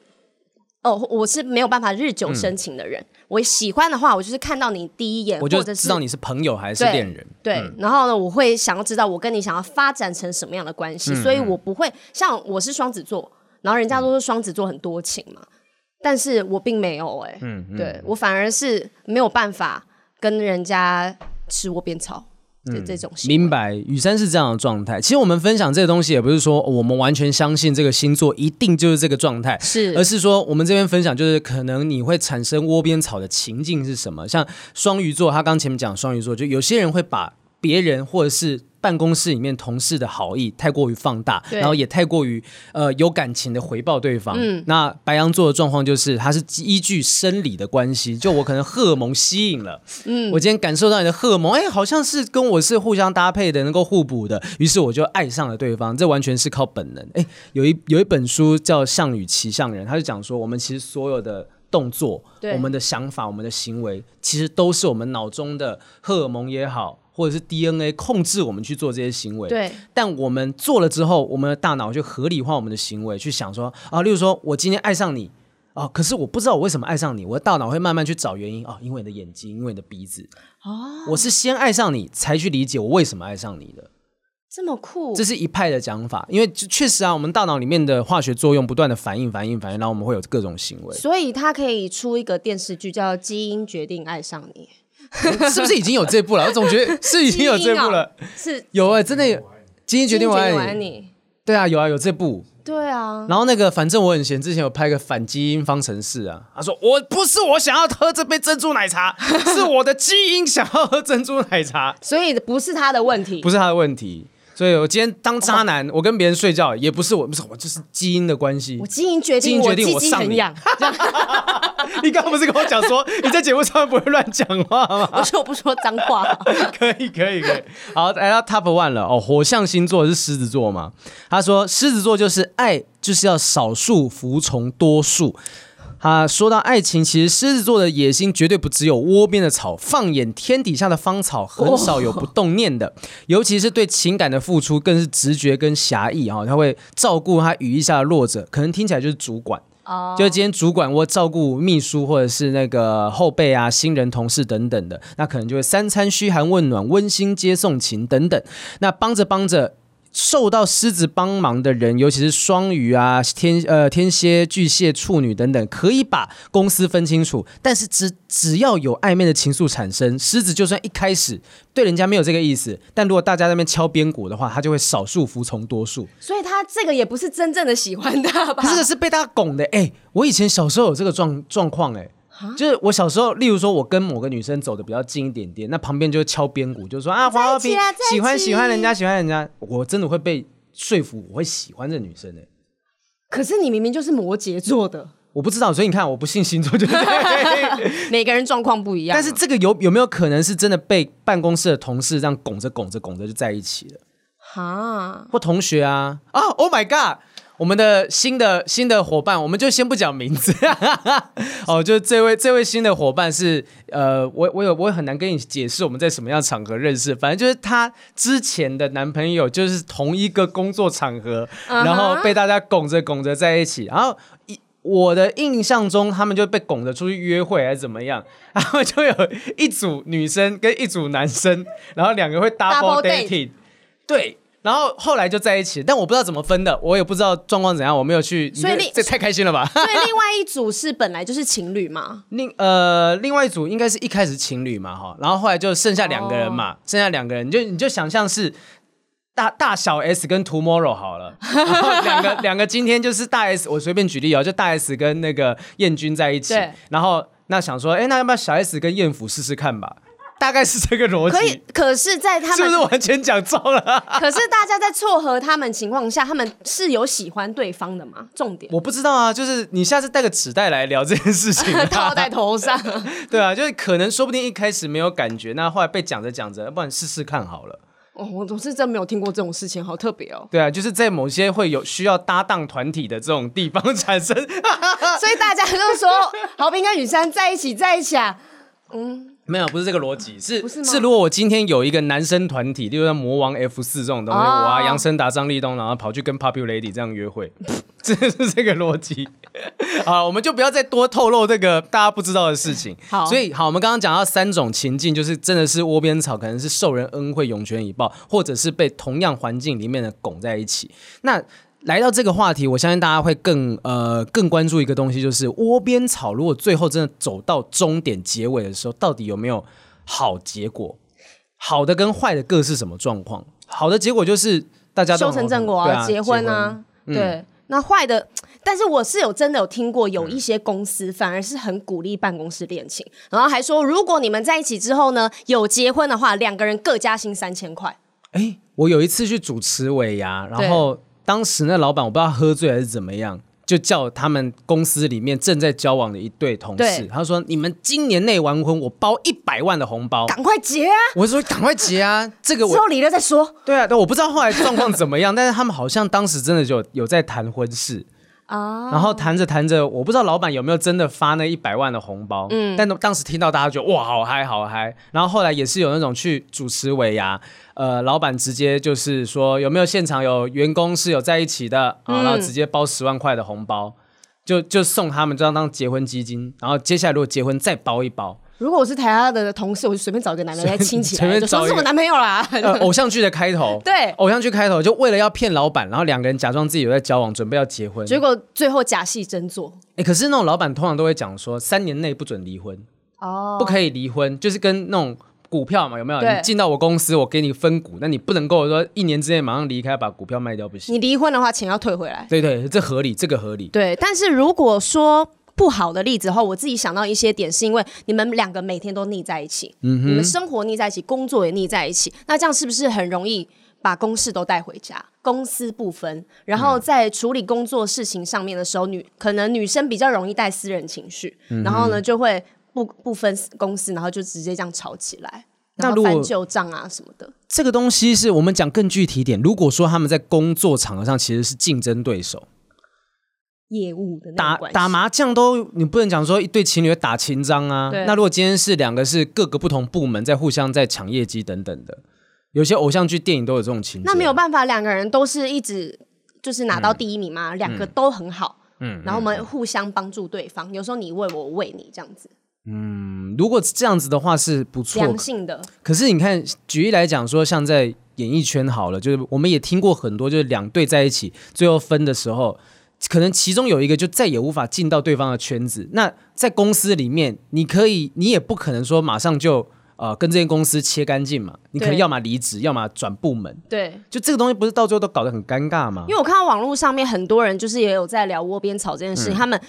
哦，我是没有办法日久生情的人。嗯、我喜欢的话，我就是看到你第一眼，我就知道你是朋友还是恋人。对，然后呢，我会想要知道我跟你想要发展成什么样的关系，嗯、所以我不会像我是双子座，然后人家都说双子座很多情嘛，嗯、但是我并没有哎、嗯对我反而是没有办法跟人家吃窝边草。嗯，这种明白，雨山是这样的状态。其实我们分享这个东西，也不是说我们完全相信这个星座一定就是这个状态，是，而是说我们这边分享就是可能你会产生窝边草的情境是什么？像双鱼座，他刚前面讲双鱼座，就有些人会把别人或者是。办公室里面同事的好意太过于放大，然后也太过于呃有感情的回报对方。嗯，那白羊座的状况就是，它是依据生理的关系，就我可能荷尔蒙吸引了，嗯，我今天感受到你的荷尔蒙，哎，好像是跟我是互相搭配的，能够互补的，于是我就爱上了对方。这完全是靠本能。哎，有一有一本书叫《项羽骑象人》，他就讲说，我们其实所有的动作、对我们的想法、我们的行为，其实都是我们脑中的荷尔蒙也好。或者是 DNA 控制我们去做这些行为，对。但我们做了之后，我们的大脑就合理化我们的行为，去想说啊，例如说我今天爱上你啊，可是我不知道我为什么爱上你，我的大脑会慢慢去找原因啊，因为你的眼睛，因为你的鼻子。哦。我是先爱上你，才去理解我为什么爱上你的。这么酷。这是一派的讲法，因为确实啊，我们大脑里面的化学作用不断的反应、反应、反应，然后我们会有各种行为。所以它可以出一个电视剧叫《基因决定爱上你》。是不是已经有这部了？我总觉得是已经有这部了。是有哎、欸，真的有。今天决定我爱你。对啊，有啊，有这部。对啊。然后那个，反正我很闲，之前有拍个反基因方程式啊。他说：“我不是我想要喝这杯珍珠奶茶，是我的基因想要喝珍珠奶茶。”所以不是他的问题，不是他的问题。所以我今天当渣男，我跟别人睡觉也不是我，不是我，就是基因的关系。我基因决定，基因决定我上你。你刚刚不是跟我讲说你在节目上面不会乱讲话吗？我说我不说脏话。可以可以可以。好，来到 Top One 了哦，火象星座是狮子座嘛？他说狮子座就是爱，就是要少数服从多数。他说到爱情，其实狮子座的野心绝对不只有窝边的草，放眼天底下的芳草，很少有不动念的。尤其是对情感的付出，更是直觉跟侠义啊！他会照顾他羽翼下的弱者，可能听起来就是主管哦，就是今天主管或照顾秘书或者是那个后辈啊、新人同事等等的，那可能就会三餐嘘寒问暖、温馨接送情等等。那帮着帮着。受到狮子帮忙的人，尤其是双鱼啊、天呃天蝎、巨蟹、处女等等，可以把公司分清楚。但是只只要有暧昧的情愫产生，狮子就算一开始对人家没有这个意思，但如果大家在那边敲边鼓的话，他就会少数服从多数。所以他这个也不是真正的喜欢他吧？这个是被大家拱的。哎，我以前小时候有这个状状况，哎。就是我小时候，例如说，我跟某个女生走的比较近一点点，那旁边就会敲边鼓，就说啊，黄豪平喜欢喜欢人家，喜欢人家，我真的会被说服，我会喜欢这女生哎。可是你明明就是摩羯座的，我不知道，所以你看，我不信星座，就 是每个人状况不一样。但是这个有有没有可能是真的被办公室的同事这样拱着拱着拱着就在一起了？哈，或同学啊啊，Oh my God！我们的新的新的伙伴，我们就先不讲名字，哦，就这位这位新的伙伴是呃，我我有我也很难跟你解释我们在什么样的场合认识，反正就是她之前的男朋友就是同一个工作场合，uh huh. 然后被大家拱着拱着在一起，然后一我的印象中他们就被拱着出去约会还是怎么样，然后就有一组女生跟一组男生，然后两个会 double date. 对。然后后来就在一起，但我不知道怎么分的，我也不知道状况怎样，我没有去。所以这太开心了吧？所以另外一组是本来就是情侣嘛？另呃，另外一组应该是一开始情侣嘛，哈，然后后来就剩下两个人嘛，哦、剩下两个人，你就你就想象是大大小 S 跟 Tomorrow 好了，然后两个两个今天就是大 S，我随便举例哦，就大 S 跟那个彦君在一起，然后那想说，哎，那要不要小 S 跟彦甫试试看吧？大概是这个逻辑，可以。可是，在他们是不是完全讲中了？可是大家在撮合他们情况下，他们是有喜欢对方的吗？重点我不知道啊。就是你下次带个纸袋来聊这件事情，套在头上。对啊，就是可能说不定一开始没有感觉，那后来被讲着讲着，不然试试看好了。哦，我总是真没有听过这种事情，好特别哦。对啊，就是在某些会有需要搭档团体的这种地方产生，所以大家都说豪平跟雨珊在一起，在一起啊，嗯。没有，不是这个逻辑，是是，是如果我今天有一个男生团体，例如像魔王 F 四这种东西，我啊杨森达、张立东，然后跑去跟 Popular Lady 这样约会，这是这个逻辑。好，我们就不要再多透露这个大家不知道的事情。好，所以好，我们刚刚讲到三种情境，就是真的是窝边草，可能是受人恩惠，涌泉以报，或者是被同样环境里面的拱在一起。那来到这个话题，我相信大家会更呃更关注一个东西，就是窝边草。如果最后真的走到终点结尾的时候，到底有没有好结果？好的跟坏的各是什么状况？好的结果就是大家修成正果啊，结婚啊，婚对。嗯、那坏的，但是我是有真的有听过，有一些公司反而是很鼓励办公室恋情，然后还说，如果你们在一起之后呢，有结婚的话，两个人各加薪三千块。哎，我有一次去主持尾牙，然后。当时那老板我不知道喝醉还是怎么样，就叫他们公司里面正在交往的一对同事，对他说：“你们今年内完婚，我包一百万的红包，赶快结啊！”我说：“赶快结啊！” 这个我之后离了再说。对啊，但我不知道后来状况怎么样，但是他们好像当时真的就有，有在谈婚事。哦，然后谈着谈着，我不知道老板有没有真的发那一百万的红包，嗯，但当时听到大家觉得哇，好嗨，好嗨。然后后来也是有那种去主持尾牙，呃，老板直接就是说有没有现场有员工是有在一起的，啊，然后直接包十万块的红包，就就送他们这样当结婚基金，然后接下来如果结婚再包一包。如果我是台下的同事，我就随便找一个男的来亲起来，就说是我男朋友啦。呃，偶像剧的开头，对，偶像剧开头就为了要骗老板，然后两个人假装自己有在交往，准备要结婚，结果最后假戏真做。哎，可是那种老板通常都会讲说，三年内不准离婚，哦，不可以离婚，就是跟那种股票嘛，有没有？你进到我公司，我给你分股，那你不能够说一年之内马上离开，把股票卖掉不行。你离婚的话，钱要退回来。对对，这合理，这个合理。对，但是如果说。不好的例子后，我自己想到一些点，是因为你们两个每天都腻在一起，嗯、你们生活腻在一起，工作也腻在一起，那这样是不是很容易把公事都带回家，公私不分？然后在处理工作事情上面的时候，女可能女生比较容易带私人情绪，嗯、然后呢就会不不分公司，然后就直接这样吵起来，然后翻旧账啊什么的。这个东西是我们讲更具体点，如果说他们在工作场合上其实是竞争对手。业务的打打麻将都，你不能讲说一对情侣打情章啊。那如果今天是两个是各个不同部门在互相在抢业绩等等的，有些偶像剧电影都有这种情节。那没有办法，两个人都是一直就是拿到第一名嘛，两、嗯、个都很好。嗯，然后我们互相帮助对方，嗯、有时候你喂我，我为你这样子。嗯，如果这样子的话是不错，良性的。可是你看，举例来讲说，像在演艺圈好了，就是我们也听过很多，就是两队在一起最后分的时候，可能其中有一个就再也无法进到对方的圈子。那在公司里面，你可以，你也不可能说马上就呃跟这间公司切干净嘛，你可能要么离职，要么转部门。对，就这个东西不是到最后都搞得很尴尬吗？因为我看到网络上面很多人就是也有在聊窝边草这件事情，嗯、他们。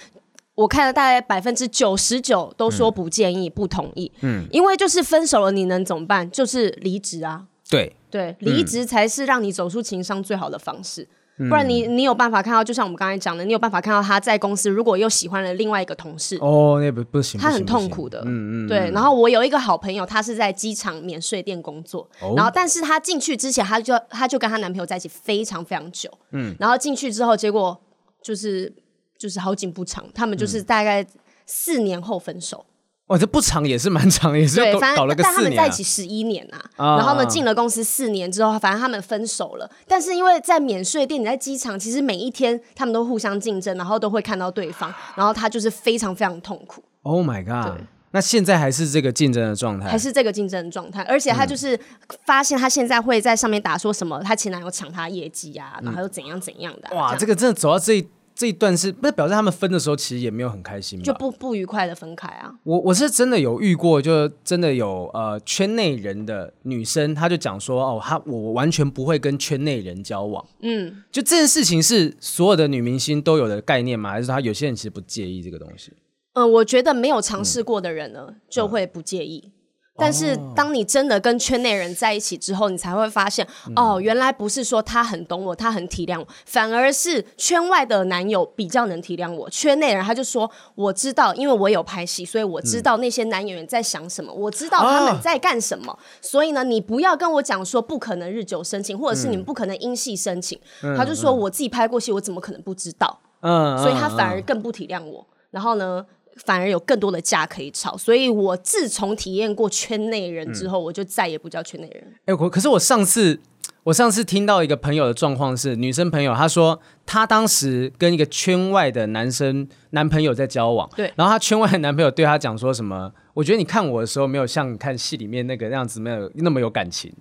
我看了大概百分之九十九都说不建议、嗯、不同意，嗯，因为就是分手了，你能怎么办？就是离职啊，对对，离职才是让你走出情商最好的方式，嗯、不然你你有办法看到，就像我们刚才讲的，你有办法看到他在公司如果又喜欢了另外一个同事，哦，那不不行，他很痛苦的，嗯嗯，对。然后我有一个好朋友，她是在机场免税店工作，哦、然后但是她进去之前，她就她就跟她男朋友在一起非常非常久，嗯，然后进去之后，结果就是就是好景不长，他们就是大概。四年后分手，哇，这不长也是蛮长，也是对，反正但他们在一起十一年呐，啊、然后呢，进了公司四年之后，反正他们分手了。但是因为在免税店，你在机场，其实每一天他们都互相竞争，然后都会看到对方，然后他就是非常非常痛苦。Oh my god！那现在还是这个竞争的状态，还是这个竞争的状态，而且他就是发现他现在会在上面打说什么，他前男友抢他业绩啊，然后又怎样怎样的、啊。哇，这，这个真的走到这一。这一段是不是表示他们分的时候其实也没有很开心，就不不愉快的分开啊？我我是真的有遇过，就真的有呃圈内人的女生，她就讲说哦，她我完全不会跟圈内人交往。嗯，就这件事情是所有的女明星都有的概念吗？还是她有些人其实不介意这个东西？嗯、呃，我觉得没有尝试过的人呢，嗯、就会不介意。但是，当你真的跟圈内人在一起之后，你才会发现，嗯、哦，原来不是说他很懂我，他很体谅我，反而是圈外的男友比较能体谅我。圈内人他就说，我知道，因为我有拍戏，所以我知道那些男演员在想什么，嗯、我知道他们在干什么。啊、所以呢，你不要跟我讲说不可能日久生情，或者是你们不可能因戏生情。嗯、他就说，我自己拍过戏，我怎么可能不知道？嗯，所以他反而更不体谅我。然后呢？反而有更多的架可以吵，所以我自从体验过圈内人之后，嗯、我就再也不叫圈内人。哎、欸，可可是我上次，我上次听到一个朋友的状况是，女生朋友她说，她当时跟一个圈外的男生男朋友在交往，对，然后她圈外的男朋友对她讲说什么？我觉得你看我的时候，没有像看戏里面那个那样子，没有那么有感情。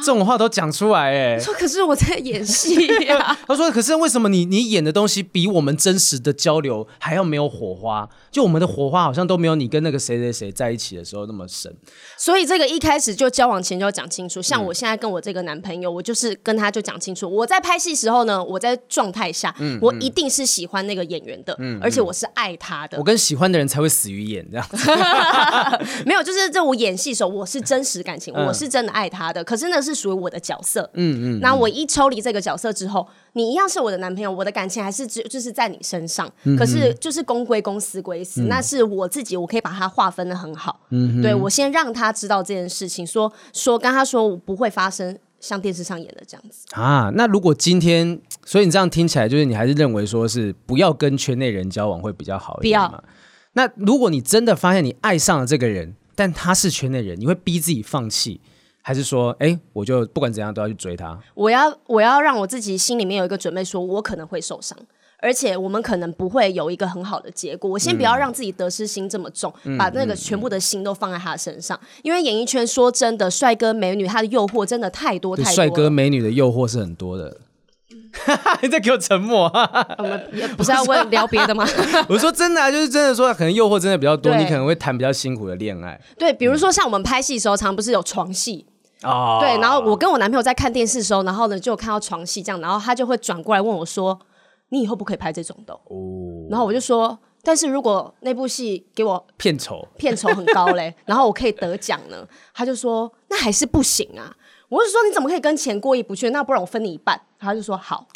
这种话都讲出来哎！说可是我在演戏呀。他说可是为什么你你演的东西比我们真实的交流还要没有火花？就我们的火花好像都没有你跟那个谁谁谁在一起的时候那么深。所以这个一开始就交往前就要讲清楚。像我现在跟我这个男朋友，我就是跟他就讲清楚，我在拍戏时候呢，我在状态下，嗯我一定是喜欢那个演员的，嗯而且我是爱他的。我跟喜欢的人才会死于演这样子。没有，就是这我演戏的时候，我是真实感情，我是真的爱他的。可是那是属于我的角色，嗯嗯。那我一抽离这个角色之后，你一样是我的男朋友，我的感情还是只就是在你身上。可是就是公归公，私归私，那是我自己，我可以把它划分的很好。嗯，对，我先让他知道这件事情，说说跟他说我不会发生像电视上演的这样子啊。那如果今天，所以你这样听起来，就是你还是认为说是不要跟圈内人交往会比较好一点吗？不要。那如果你真的发现你爱上了这个人，但他是圈内人，你会逼自己放弃？还是说，哎、欸，我就不管怎样都要去追他。我要，我要让我自己心里面有一个准备，说我可能会受伤，而且我们可能不会有一个很好的结果。我先不要让自己得失心这么重，嗯、把那个全部的心都放在他身上。因为演艺圈说真的，帅哥美女他的诱惑真的太多太多。帅哥美女的诱惑是很多的。你在给我沉默？我们也不是要问聊别的吗？我说真的啊，就是真的说，可能诱惑真的比较多，你可能会谈比较辛苦的恋爱。对，比如说像我们拍戏的时候，常常不是有床戏。哦，对，然后我跟我男朋友在看电视的时候，然后呢就看到床戏这样，然后他就会转过来问我说：“你以后不可以拍这种的。”哦，然后我就说：“但是如果那部戏给我片酬，片酬很高嘞，然后我可以得奖呢？”他就说：“那还是不行啊。”我就说：“你怎么可以跟钱过意不去？那不然我分你一半。”他就说好，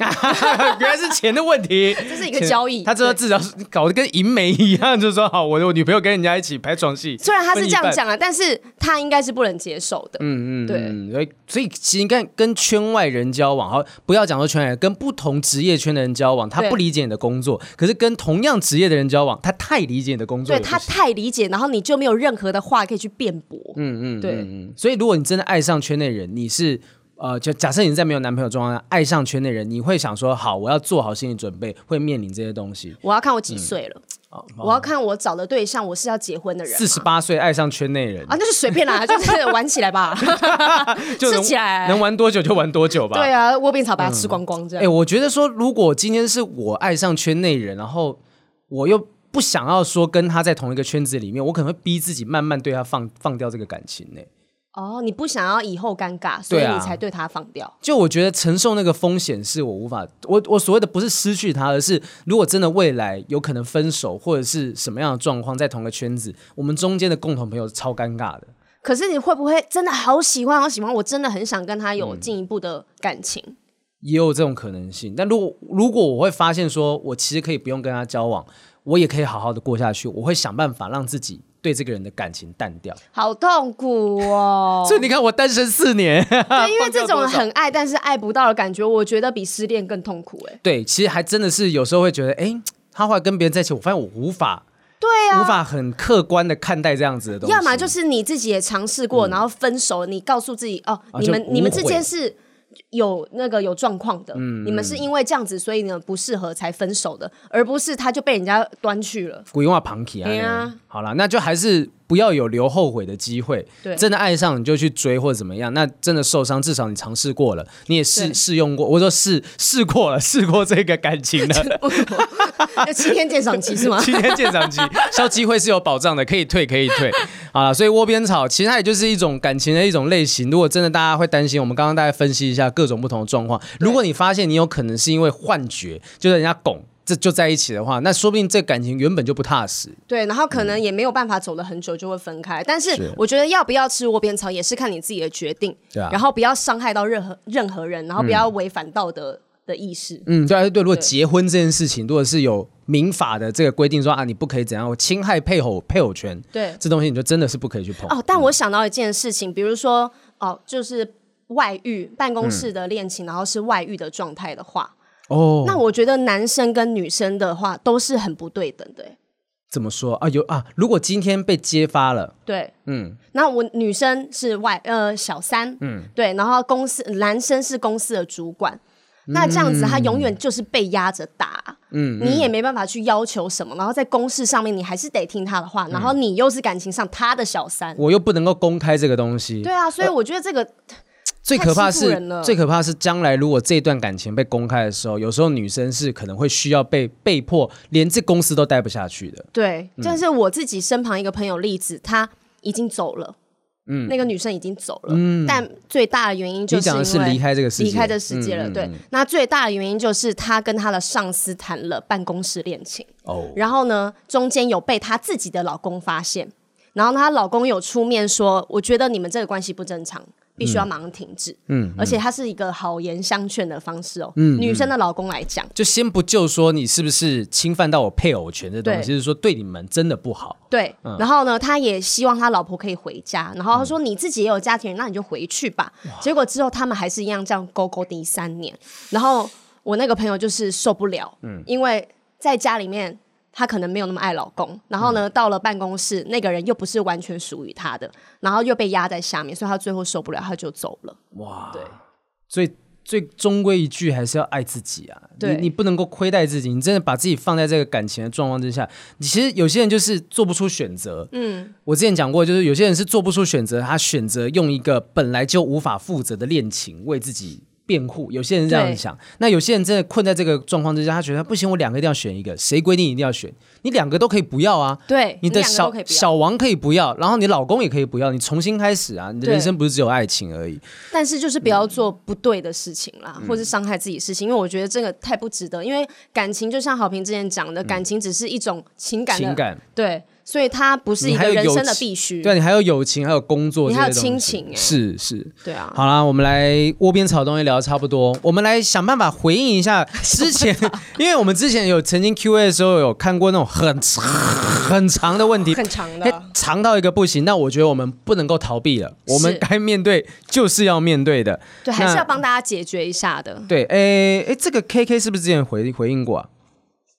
原来是钱的问题，这是一个交易。他知道至少是搞得跟银媒一样，就是说好，我的我女朋友跟人家一起拍床戏。虽然他是这样讲啊，但是他应该是不能接受的。嗯嗯，对。所以所以其实你看，跟圈外人交往，好，不要讲说圈外人，跟不同职业圈的人交往，他不理解你的工作；可是跟同样职业的人交往，他太理解你的工作。对，他太理解，然后你就没有任何的话可以去辩驳。嗯嗯，对。所以如果你真的爱上圈内人，你是。呃，就假设你在没有男朋友状况下爱上圈内人，你会想说好，我要做好心理准备，会面临这些东西。我要看我几岁了。嗯哦、我要看我找的对象，我是要结婚的人。四十八岁爱上圈内人啊，那就随便啦，就是 玩起来吧，就起来能玩多久就玩多久吧。对啊，窝边草把它吃光光这样。哎、嗯欸，我觉得说，如果今天是我爱上圈内人，然后我又不想要说跟他在同一个圈子里面，我可能会逼自己慢慢对他放放掉这个感情呢。哦，你不想要以后尴尬，所以你才对他放掉。啊、就我觉得承受那个风险是我无法，我我所谓的不是失去他，而是如果真的未来有可能分手或者是什么样的状况，在同个圈子，我们中间的共同朋友是超尴尬的。可是你会不会真的好喜欢好喜欢？我真的很想跟他有进一步的感情。嗯、也有这种可能性，但如果如果我会发现说，我其实可以不用跟他交往，我也可以好好的过下去，我会想办法让自己。对这个人的感情淡掉，好痛苦哦！所以你看，我单身四年，对，因为这种很爱但是爱不到的感觉，我觉得比失恋更痛苦。哎，对，其实还真的是有时候会觉得，哎，他后来跟别人在一起，我发现我无法，对啊，无法很客观的看待这样子的东西。要么就是你自己也尝试过，嗯、然后分手，你告诉自己，哦，啊、你们你们之间是。有那个有状况的，嗯、你们是因为这样子，所以呢不适合才分手的，而不是他就被人家端去了。鬼话旁体啊！对啊，好了，那就还是不要有留后悔的机会。对，真的爱上你就去追或者怎么样，那真的受伤，至少你尝试过了，你也试试用过，我说试试过了，试过这个感情了。七天鉴赏期是吗？七天鉴赏期，消机会是有保障的，可以退可以退。好了，所以窝边草其实它也就是一种感情的一种类型。如果真的大家会担心，我们刚刚大概分析一下各种不同的状况。如果你发现你有可能是因为幻觉，就是人家拱这就在一起的话，那说不定这感情原本就不踏实。对，然后可能也没有办法走了很久就会分开。但是我觉得要不要吃窝边草也是看你自己的决定。对啊。然后不要伤害到任何任何人，然后不要违反道德的意识。嗯，对啊，对。如果结婚这件事情，如果是有。民法的这个规定说啊，你不可以怎样侵害配偶配偶权，对，这东西你就真的是不可以去碰。哦，但我想到一件事情，比如说哦，就是外遇，办公室的恋情，嗯、然后是外遇的状态的话，哦，那我觉得男生跟女生的话都是很不对等的。怎么说？啊？有啊，如果今天被揭发了，对，嗯，那我女生是外呃小三，嗯，对，然后公司男生是公司的主管。那这样子，他永远就是被压着打，嗯，你也没办法去要求什么，然后在公事上面，你还是得听他的话，然后你又是感情上他的小三，我又不能够公开这个东西，对啊，所以我觉得这个最可怕是，最可怕是将来如果这段感情被公开的时候，有时候女生是可能会需要被被迫连这公司都待不下去的，对，但是我自己身旁一个朋友例子，她已经走了。嗯，那个女生已经走了，嗯，但最大的原因就是因为是离开这个世界，离开这世界了。嗯、对，嗯、那最大的原因就是她跟她的上司谈了办公室恋情，哦，然后呢，中间有被她自己的老公发现，然后她老公有出面说，我觉得你们这个关系不正常。必须要马上停止，嗯，而且他是一个好言相劝的方式哦。嗯，女生的老公来讲，就先不就说你是不是侵犯到我配偶权的东西，就是说对你们真的不好。对，然后呢，他也希望他老婆可以回家，然后他说你自己也有家庭人，那你就回去吧。结果之后他们还是一样这样勾勾第三年，然后我那个朋友就是受不了，嗯，因为在家里面。她可能没有那么爱老公，然后呢，嗯、到了办公室，那个人又不是完全属于她的，然后又被压在下面，所以她最后受不了，她就走了。哇，对，所以最终归一句，还是要爱自己啊！对，你你不能够亏待自己，你真的把自己放在这个感情的状况之下，你其实有些人就是做不出选择。嗯，我之前讲过，就是有些人是做不出选择，他选择用一个本来就无法负责的恋情为自己。辩护，有些人这样想，那有些人真的困在这个状况之下，他觉得不行，我两个一定要选一个，谁规定一定要选？你两个都可以不要啊。对，你的小你小王可以不要，然后你老公也可以不要，你重新开始啊！你的人生不是只有爱情而已。但是就是不要做不对的事情啦，嗯、或是伤害自己事情，因为我觉得这个太不值得。因为感情就像好评之前讲的，感情只是一种情感的，情感对。所以它不是一个人生的必须，对，你还有友情，还有工作，你还有亲情，是是，对啊。好啦，我们来窝边草东西聊得差不多，我们来想办法回应一下 之前，因为我们之前有曾经 Q&A 的时候有看过那种很长很长的问题，很长的，长到一个不行。那我觉得我们不能够逃避了，我们该面对就是要面对的，对，还是要帮大家解决一下的。对，哎哎，这个 KK 是不是之前回回应过啊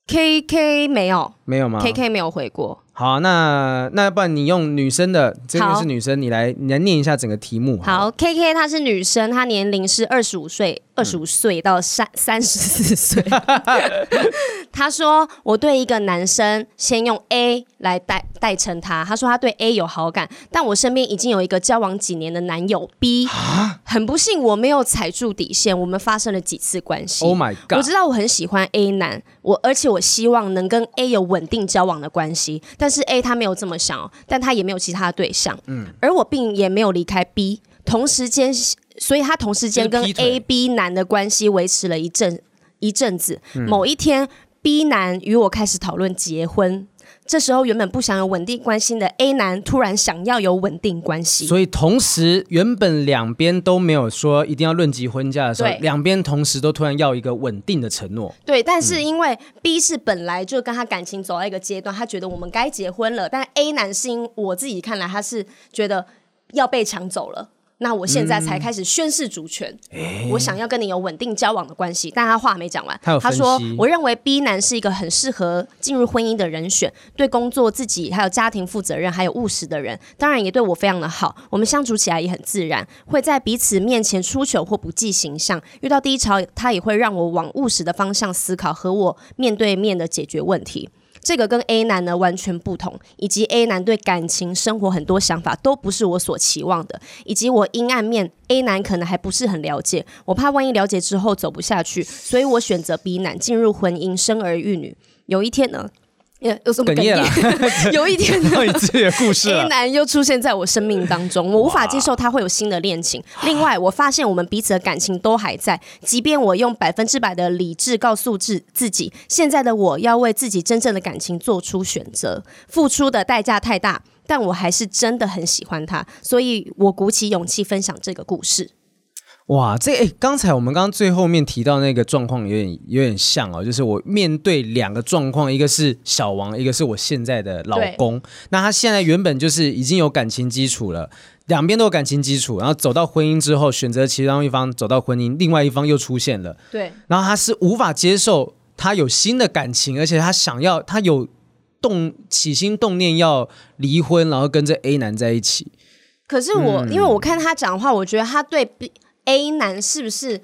？K K 没有，没有吗？K K 没有回过。好，那那不然你用女生的，这个是女生，你来你来念一下整个题目。好，K K 她是女生，她年龄是二十五岁，二十五岁到三三十四岁。她说：“我对一个男生先用 A 来代代称他。她说她对 A 有好感，但我身边已经有一个交往几年的男友 B。很不幸，我没有踩住底线，我们发生了几次关系。Oh my god！我知道我很喜欢 A 男，我而且我希望能跟 A 有稳定交往的关系，但是 A 他没有这么想，但他也没有其他的对象。嗯，而我并也没有离开 B，同时间。”所以他同时间跟 A、B 男的关系维持了一阵一阵子。某一天，B 男与我开始讨论结婚。这时候，原本不想有稳定关系的 A 男突然想要有稳定关系。所以，同时原本两边都没有说一定要论及婚嫁的时候，两边同时都突然要一个稳定的承诺。对，但是因为 B 是本来就跟他感情走到一个阶段，他觉得我们该结婚了。但 A 男是因我自己看来，他是觉得要被抢走了。那我现在才开始宣誓主权，嗯、我想要跟你有稳定交往的关系。但他话没讲完，他，他说：“我认为 B 男是一个很适合进入婚姻的人选，对工作、自己还有家庭负责任，还有务实的人。当然也对我非常的好，我们相处起来也很自然，会在彼此面前出糗或不计形象。遇到低潮，他也会让我往务实的方向思考，和我面对面的解决问题。”这个跟 A 男呢完全不同，以及 A 男对感情生活很多想法都不是我所期望的，以及我阴暗面 A 男可能还不是很了解，我怕万一了解之后走不下去，所以我选择 B 男进入婚姻，生儿育女。有一天呢。有什么哽咽？有一天呢，A 男又出现在我生命当中，我无法接受他会有新的恋情。另外，我发现我们彼此的感情都还在，即便我用百分之百的理智告诉自自己，现在的我要为自己真正的感情做出选择，付出的代价太大，但我还是真的很喜欢他，所以我鼓起勇气分享这个故事。哇，这哎，刚才我们刚刚最后面提到那个状况有点有点像哦，就是我面对两个状况，一个是小王，一个是我现在的老公。那他现在原本就是已经有感情基础了，两边都有感情基础，然后走到婚姻之后，选择其中一方走到婚姻，另外一方又出现了。对，然后他是无法接受他有新的感情，而且他想要他有动起心动念要离婚，然后跟这 A 男在一起。可是我、嗯、因为我看他讲话，我觉得他对 B。A 男是不是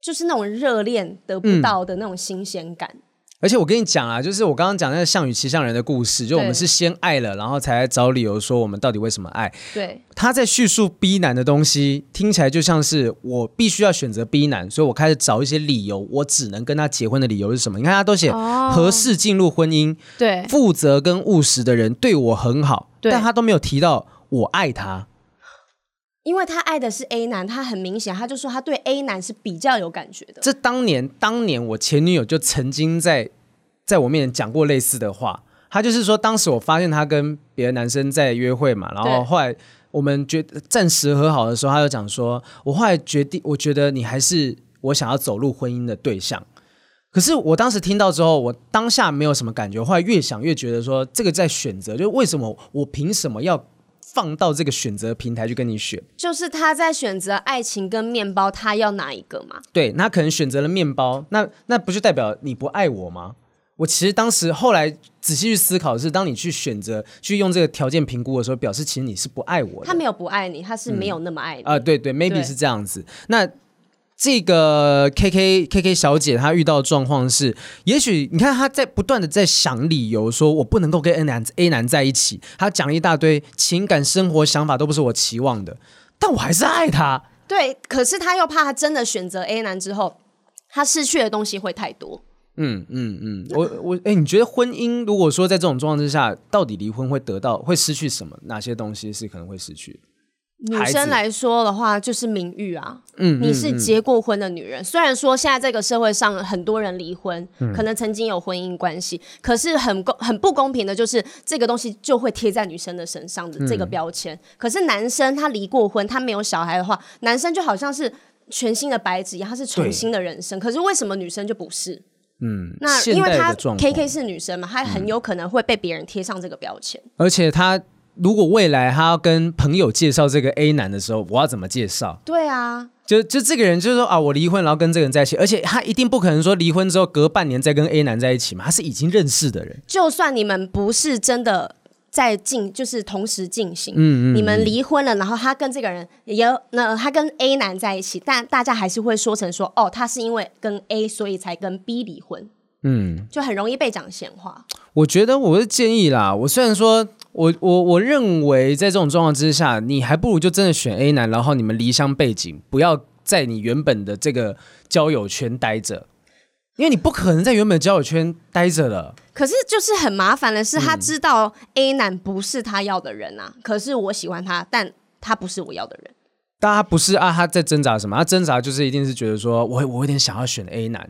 就是那种热恋得不到的那种新鲜感？嗯，而且我跟你讲啊，就是我刚刚讲那个项羽骑象人的故事，就我们是先爱了，然后才找理由说我们到底为什么爱。对，他在叙述 B 男的东西，听起来就像是我必须要选择 B 男，所以我开始找一些理由，我只能跟他结婚的理由是什么？你看他都写合适进入婚姻，对，负责跟务实的人对我很好，但他都没有提到我爱他。因为他爱的是 A 男，他很明显，他就说他对 A 男是比较有感觉的。这当年，当年我前女友就曾经在在我面前讲过类似的话。他就是说，当时我发现他跟别的男生在约会嘛，然后后来我们觉暂时和好的时候，他就讲说，我后来决定，我觉得你还是我想要走入婚姻的对象。可是我当时听到之后，我当下没有什么感觉，后来越想越觉得说，这个在选择，就是为什么我凭什么要？放到这个选择平台去跟你选，就是他在选择爱情跟面包，他要哪一个嘛？对，那可能选择了面包，那那不就代表你不爱我吗？我其实当时后来仔细去思考的是，当你去选择去用这个条件评估的时候，表示其实你是不爱我的。他没有不爱你，他是没有那么爱你。啊、嗯呃，对对，maybe 对是这样子。那。这个 K K K K 小姐她遇到的状况是，也许你看她在不断的在想理由，说我不能够跟 A 男 A 男在一起，她讲了一大堆情感生活想法都不是我期望的，但我还是爱他。对，可是她又怕她真的选择 A 男之后，她失去的东西会太多。嗯嗯嗯，我我哎，你觉得婚姻如果说在这种状况之下，到底离婚会得到会失去什么？哪些东西是可能会失去？女生来说的话，就是名誉啊。嗯，你是结过婚的女人，嗯嗯、虽然说现在这个社会上很多人离婚，嗯、可能曾经有婚姻关系，可是很公很不公平的，就是这个东西就会贴在女生的身上的这个标签。嗯、可是男生他离过婚，他没有小孩的话，男生就好像是全新的白纸一样，他是重新的人生。可是为什么女生就不是？嗯，那因为他 K K 是女生嘛，她很有可能会被别人贴上这个标签，而且她。如果未来他要跟朋友介绍这个 A 男的时候，我要怎么介绍？对啊，就就这个人就是说啊，我离婚，然后跟这个人在一起，而且他一定不可能说离婚之后隔半年再跟 A 男在一起嘛，他是已经认识的人。就算你们不是真的在进，就是同时进行，嗯嗯，你们离婚了，然后他跟这个人也有，那他跟 A 男在一起，但大家还是会说成说，哦，他是因为跟 A 所以才跟 B 离婚，嗯，就很容易被讲闲话。我觉得我是建议啦，我虽然说。我我我认为，在这种状况之下，你还不如就真的选 A 男，然后你们离乡背景，不要在你原本的这个交友圈待着，因为你不可能在原本的交友圈待着了。可是就是很麻烦的是，他知道 A 男不是他要的人啊，嗯、可是我喜欢他，但他不是我要的人。但他不是啊，他在挣扎什么？他挣扎就是一定是觉得说，我我有点想要选 A 男。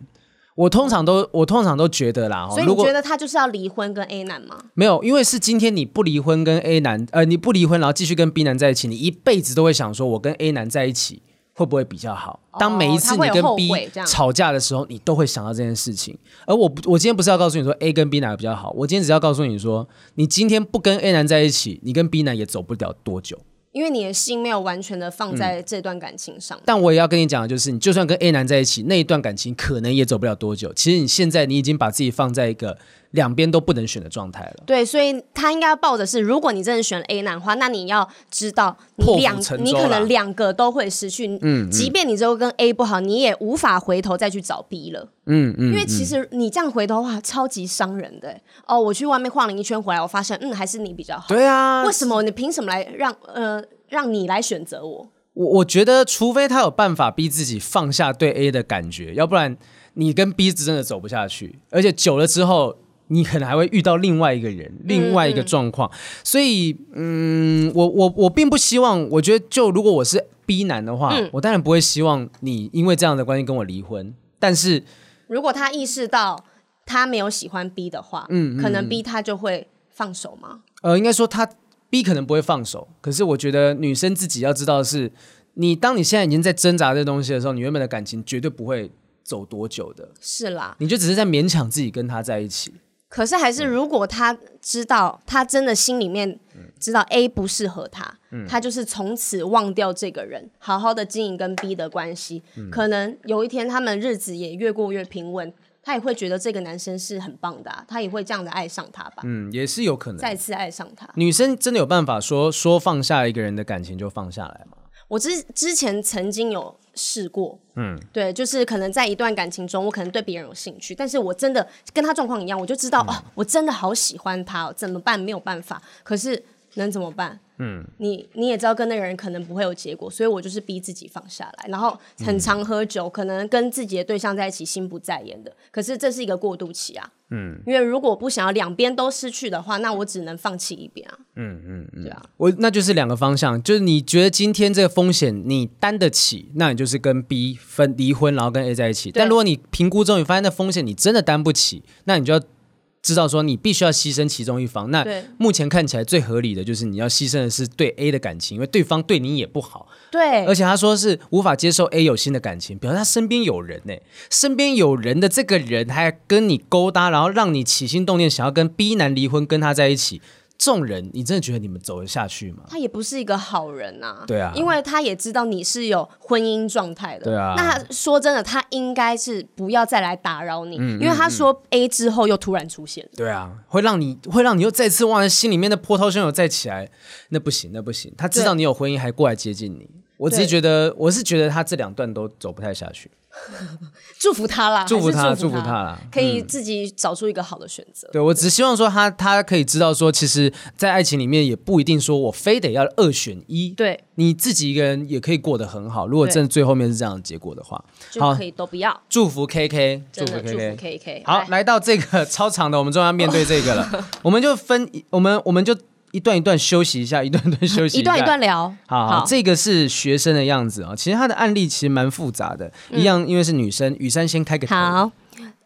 我通常都我通常都觉得啦，所以你觉得他就是要离婚跟 A 男吗？没有，因为是今天你不离婚跟 A 男，呃，你不离婚然后继续跟 B 男在一起，你一辈子都会想说，我跟 A 男在一起会不会比较好？当每一次你跟 B 吵架的时候，你都会想到这件事情。而我我今天不是要告诉你说 A 跟 B 哪个比较好，我今天只要告诉你说，你今天不跟 A 男在一起，你跟 B 男也走不了多久。因为你的心没有完全的放在这段感情上，嗯，但我也要跟你讲的就是，你就算跟 A 男在一起，那一段感情可能也走不了多久。其实你现在你已经把自己放在一个两边都不能选的状态了。对，所以他应该要抱的是，如果你真的选了 A 男的话，那你要知道你两你可能两个都会失去。嗯，嗯，即便你之后跟 A 不好，你也无法回头再去找 B 了。嗯嗯，因为其实你这样回头的话，超级伤人的。哦，我去外面晃了一圈回来，我发现嗯还是你比较好。对啊，为什么你凭什么来让呃让你来选择我？我我觉得，除非他有办法逼自己放下对 A 的感觉，要不然你跟 B 真的走不下去。而且久了之后，你可能还会遇到另外一个人，另外一个状况。嗯嗯，所以，嗯，我我我并不希望。我觉得，就如果我是 B 男的话，嗯，我当然不会希望你因为这样的关系跟我离婚。但是。如果他意识到他没有喜欢 B 的话，嗯，可能 B 他就会放手吗？呃，应该说他 B 可能不会放手，可是我觉得女生自己要知道的是，你当你现在已经在挣扎这东西的时候，你原本的感情绝对不会走多久的。是啦，你就只是在勉强自己跟他在一起。可是还是，如果他知道，他真的心里面知道 A 不适合他，嗯，他就是从此忘掉这个人，好好的经营跟 B 的关系，嗯，可能有一天他们日子也越过越平稳，他也会觉得这个男生是很棒的啊，他也会这样的爱上他吧？嗯，也是有可能再次爱上他。女生真的有办法说说放下一个人的感情就放下来吗？我之之前曾经有试过，嗯，对，就是可能在一段感情中，我可能对别人有兴趣，但是我真的跟他状况一样，我就知道、嗯、哦，我真的好喜欢他、哦，怎么办？没有办法，可是能怎么办？嗯，你你也知道跟那个人可能不会有结果，所以我就是逼自己放下来，然后很常喝酒，嗯、可能跟自己的对象在一起心不在焉的，可是这是一个过渡期啊，嗯，因为如果不想要两边都失去的话，那我只能放弃一边啊，嗯嗯嗯，对啊，我那就是两个方向，就是你觉得今天这个风险你担得起，那你就是跟 B 分离婚，然后跟 A 在一起，但如果你评估之后你发现那风险你真的担不起，那你就要。知道说你必须要牺牲其中一方，那目前看起来最合理的就是你要牺牲的是对 A 的感情，因为对方对你也不好。对，而且他说是无法接受 A 有新的感情，表示他身边有人呢，身边有人的这个人还跟你勾搭，然后让你起心动念想要跟 B 男离婚，跟他在一起。这种人，你真的觉得你们走得下去吗？他也不是一个好人呐、啊。对啊，因为他也知道你是有婚姻状态的。对啊，那他说真的，他应该是不要再来打扰你，嗯、因为他说 A 之后又突然出现。对啊，会让你会让你又再次忘了心里面的波涛汹涌再起来，那不行，那不行。他知道你有婚姻，还过来接近你。我只是觉得，我是觉得他这两段都走不太下去。祝福他啦，祝福他，祝福他啦，可以自己找出一个好的选择。对，我只希望说他，他可以知道说，其实，在爱情里面也不一定说我非得要二选一。对，你自己一个人也可以过得很好。如果真的最后面是这样的结果的话，就可以都不要。祝福 KK，祝福 KK，祝福 KK。好，来到这个 超长的，我们终于要面对这个了。我们就分，我们我们就。一段一段休息一下，一段一段休息 一段一段聊。好，好，好，这个是学生的样子啊。其实他的案例其实蛮复杂的，嗯、一样，因为是女生。雨山先开个头。好，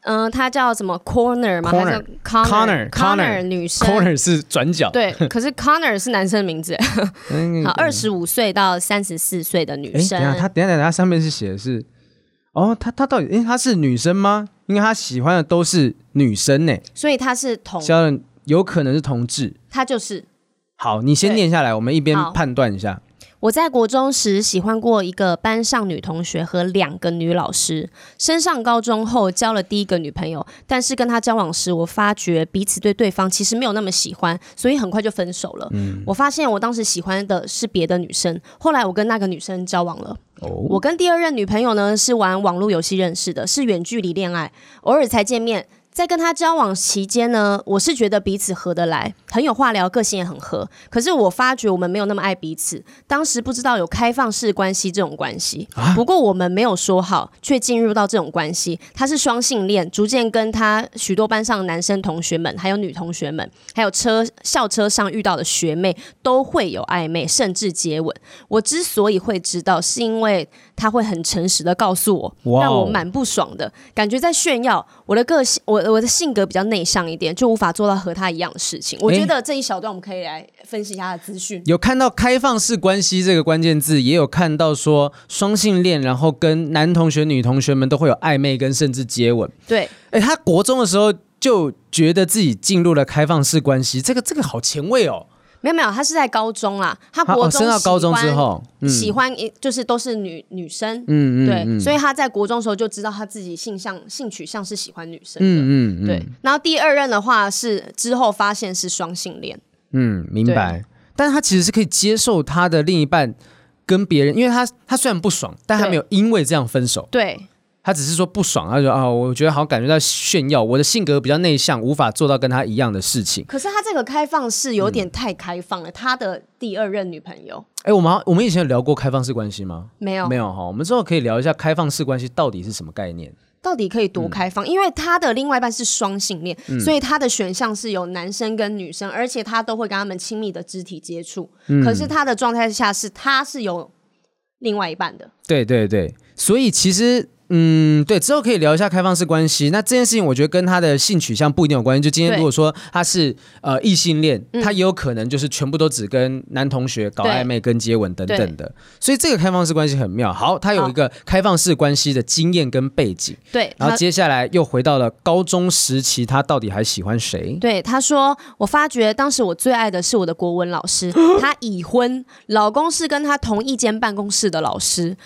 嗯、呃，她叫什么？Corner 吗？Corner，Connor，Connor，女生。Corner 是转角。对，可是 Connor 是男生的名字。好，二十五岁到三十四岁的女生。等下，他等下等下，上面是写的是，哦，她她到底，哎，她是女生吗？因为她喜欢的都是女生呢，所以她是同，有可能是同志。她就是。好，你先念下来，我们一边判断一下。我在国中时喜欢过一个班上女同学和两个女老师，升上高中后交了第一个女朋友，但是跟她交往时，我发觉彼此对对方其实没有那么喜欢，所以很快就分手了。嗯，我发现我当时喜欢的是别的女生，后来我跟那个女生交往了。哦，我跟第二任女朋友呢是玩网络游戏认识的，是远距离恋爱，偶尔才见面。在跟他交往期间呢，我是觉得彼此合得来，很有话聊，个性也很合。可是我发觉我们没有那么爱彼此。当时不知道有开放式关系这种关系，啊、不过我们没有说好，却进入到这种关系。他是双性恋，逐渐跟他许多班上男生同学们，还有女同学们，还有车校车上遇到的学妹都会有暧昧，甚至接吻。我之所以会知道，是因为他会很诚实的告诉我，让我蛮不爽的，感觉在炫耀我的个性。我我的性格比较内向一点，就无法做到和他一样的事情。我觉得这一小段我们可以来分析一下他的资讯。有看到开放式关系这个关键字，也有看到说双性恋，然后跟男同学、女同学们都会有暧昧跟甚至接吻。对，哎，他国中的时候就觉得自己进入了开放式关系，这个这个好前卫哦。没有没有，他是在高中啦。他国中、哦、升到高中之后，嗯、喜欢就是都是女女生，嗯嗯，对，嗯、所以他在国中的时候就知道他自己性向性取向是喜欢女生的，嗯嗯，对。然后第二任的话是之后发现是双性恋，嗯，明白。但是他其实是可以接受他的另一半跟别人，因为他他虽然不爽，但他没有因为这样分手，对。他只是说不爽，他说啊，我觉得好像感觉到炫耀，我的性格比较内向，无法做到跟他一样的事情。可是他这个开放式有点太开放了。嗯、他的第二任女朋友，哎，我们我们以前有聊过开放式关系吗？没有，没有哈。我们之后可以聊一下开放式关系到底是什么概念，到底可以多开放？嗯、因为他的另外一半是双性恋，嗯、所以他的选项是有男生跟女生，而且他都会跟他们亲密的肢体接触。嗯、可是他的状态下是他是有另外一半的。对对对，所以其实。嗯，对，之后可以聊一下开放式关系。那这件事情，我觉得跟他的性取向不一定有关系。就今天如果说他是呃异性恋，嗯、他也有可能就是全部都只跟男同学搞暧昧、跟接吻等等的。所以这个开放式关系很妙。好，他有一个开放式关系的经验跟背景。对，然后接下来又回到了高中时期，他到底还喜欢谁？对，他说：“我发觉当时我最爱的是我的国文老师，他已婚，老公是跟他同一间办公室的老师。”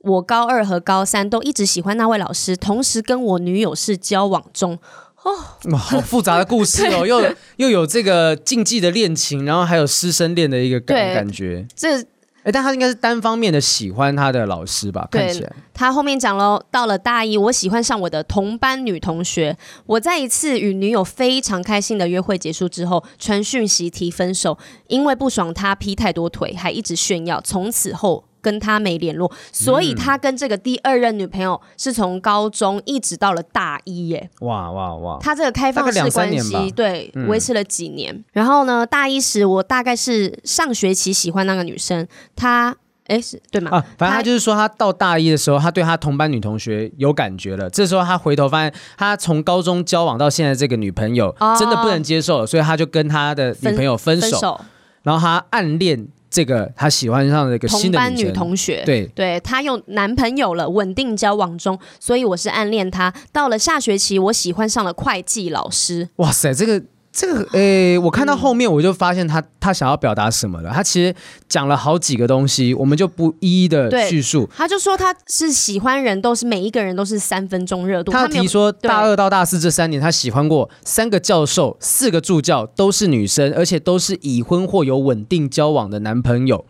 我高二和高三都一直喜欢那位老师，同时跟我女友是交往中。哦，好复杂的故事哦，又又有这个禁忌的恋情，然后还有师生恋的一个感感觉。这，哎，但他应该是单方面的喜欢他的老师吧？看起来。他后面讲喽，到了大一，我喜欢上我的同班女同学。我在一次与女友非常开心的约会结束之后，传讯息提分手，因为不爽他劈太多腿，还一直炫耀。从此后。跟他没联络，所以他跟这个第二任女朋友是从高中一直到了大一耶。哇哇哇！他这个开放式关系对维持了几年。嗯、然后呢，大一时我大概是上学期喜欢那个女生，她哎是对吗？啊，反正他就是说，他到大一的时候，他对他同班女同学有感觉了。这时候他回头发现，他从高中交往到现在这个女朋友真的不能接受了，所以他就跟他的女朋友分手。分手然后他暗恋。这个他喜欢上了一个新的，同班女同学，对对，他有男朋友了，稳定交往中，所以我是暗恋他。到了下学期，我喜欢上了会计老师。哇塞，这个。这个诶，我看到后面我就发现他他想要表达什么了。他其实讲了好几个东西，我们就不一一的叙述。他就说他是喜欢人都是每一个人都是三分钟热度。他提说大二到大四这三年，他喜欢过三个教授、四个助教，都是女生，而且都是已婚或有稳定交往的男朋友。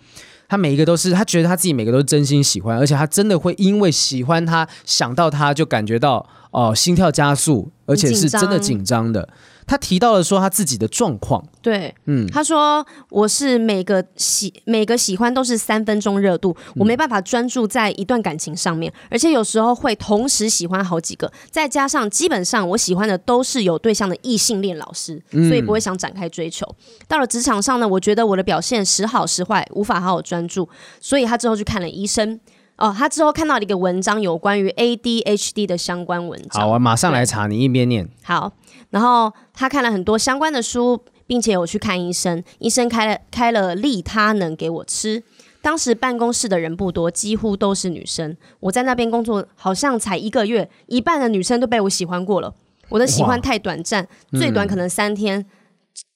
他每一个都是他觉得他自己每个都是真心喜欢，而且他真的会因为喜欢他想到他就感觉到哦、呃、心跳加速，而且是真的紧张的。他提到了说他自己的状况，对，嗯，他说我是每个喜每个喜欢都是三分钟热度，我没办法专注在一段感情上面，而且有时候会同时喜欢好几个，再加上基本上我喜欢的都是有对象的异性恋老师，所以不会想展开追求。到了职场上呢，我觉得我的表现时好时坏，无法好好专注，所以他之后去看了医生。哦，他之后看到了一个文章，有关于 ADHD 的相关文章。好，我马上来查，你一边念。好，然后他看了很多相关的书，并且有去看医生，医生开了开了利他能给我吃。当时办公室的人不多，几乎都是女生。我在那边工作好像才一个月，一半的女生都被我喜欢过了。我的喜欢太短暂，最短可能三天，嗯、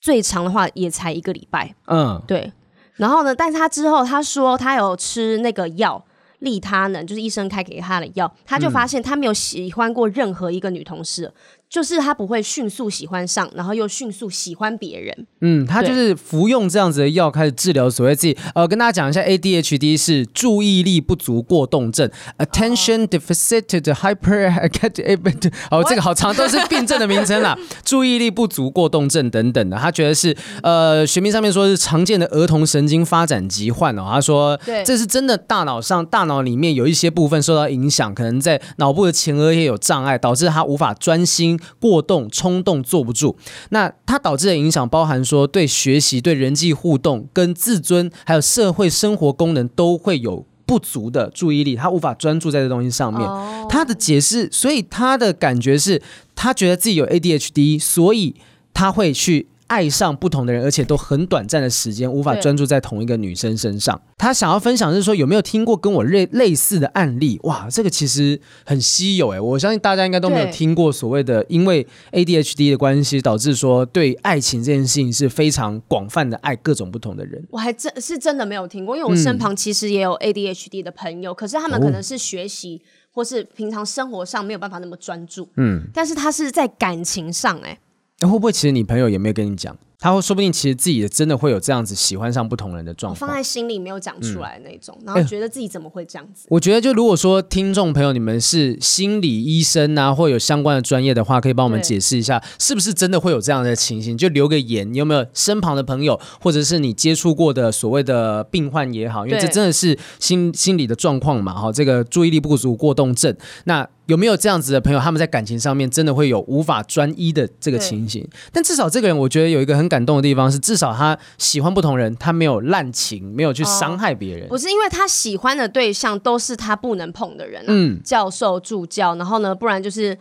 最长的话也才一个礼拜。嗯，对。然后呢，但是他之后他说他有吃那个药。利他能就是医生开给他的药，他就发现他没有喜欢过任何一个女同事。嗯就是他不会迅速喜欢上，然后又迅速喜欢别人。嗯，他就是服用这样子的药开始治疗所谓自己。呃，跟大家讲一下，ADHD 是注意力不足过动症，Attention Deficit Hyperactivity。哦，这个好长，都是病症的名称啦。注意力不足过动症等等的，他觉得是呃，学名上面说是常见的儿童神经发展疾患哦。他说，对，这是真的，大脑上大脑里面有一些部分受到影响，可能在脑部的前额叶有障碍，导致他无法专心。过动、冲动、坐不住，那它导致的影响包含说，对学习、对人际互动、跟自尊，还有社会生活功能都会有不足的注意力，他无法专注在这东西上面。他的解释，所以他的感觉是，他觉得自己有 ADHD，所以他会去。爱上不同的人，而且都很短暂的时间，无法专注在同一个女生身上。他想要分享的是说，有没有听过跟我类类似的案例？哇，这个其实很稀有哎，我相信大家应该都没有听过所谓的因为 ADHD 的关系导致说对爱情这件事情是非常广泛的爱各种不同的人。我还真是真的没有听过，因为我身旁其实也有 ADHD 的朋友，嗯、可是他们可能是学习或是平常生活上没有办法那么专注。嗯，但是他是在感情上哎。那会不会其实你朋友也没有跟你讲？他会说不定其实自己也真的会有这样子喜欢上不同人的状况，放在心里没有讲出来的那种，嗯、然后觉得自己怎么会这样子？我觉得就如果说听众朋友你们是心理医生啊，或有相关的专业的话，可以帮我们解释一下，是不是真的会有这样的情形？就留个言，你有没有身旁的朋友，或者是你接触过的所谓的病患也好，因为这真的是心心理的状况嘛，哈，这个注意力不足过动症，那。有没有这样子的朋友？他们在感情上面真的会有无法专一的这个情形。但至少这个人，我觉得有一个很感动的地方是，至少他喜欢不同人，他没有滥情，没有去伤害别人。不是因为他喜欢的对象都是他不能碰的人，嗯，教授、助教，然后呢，不然就是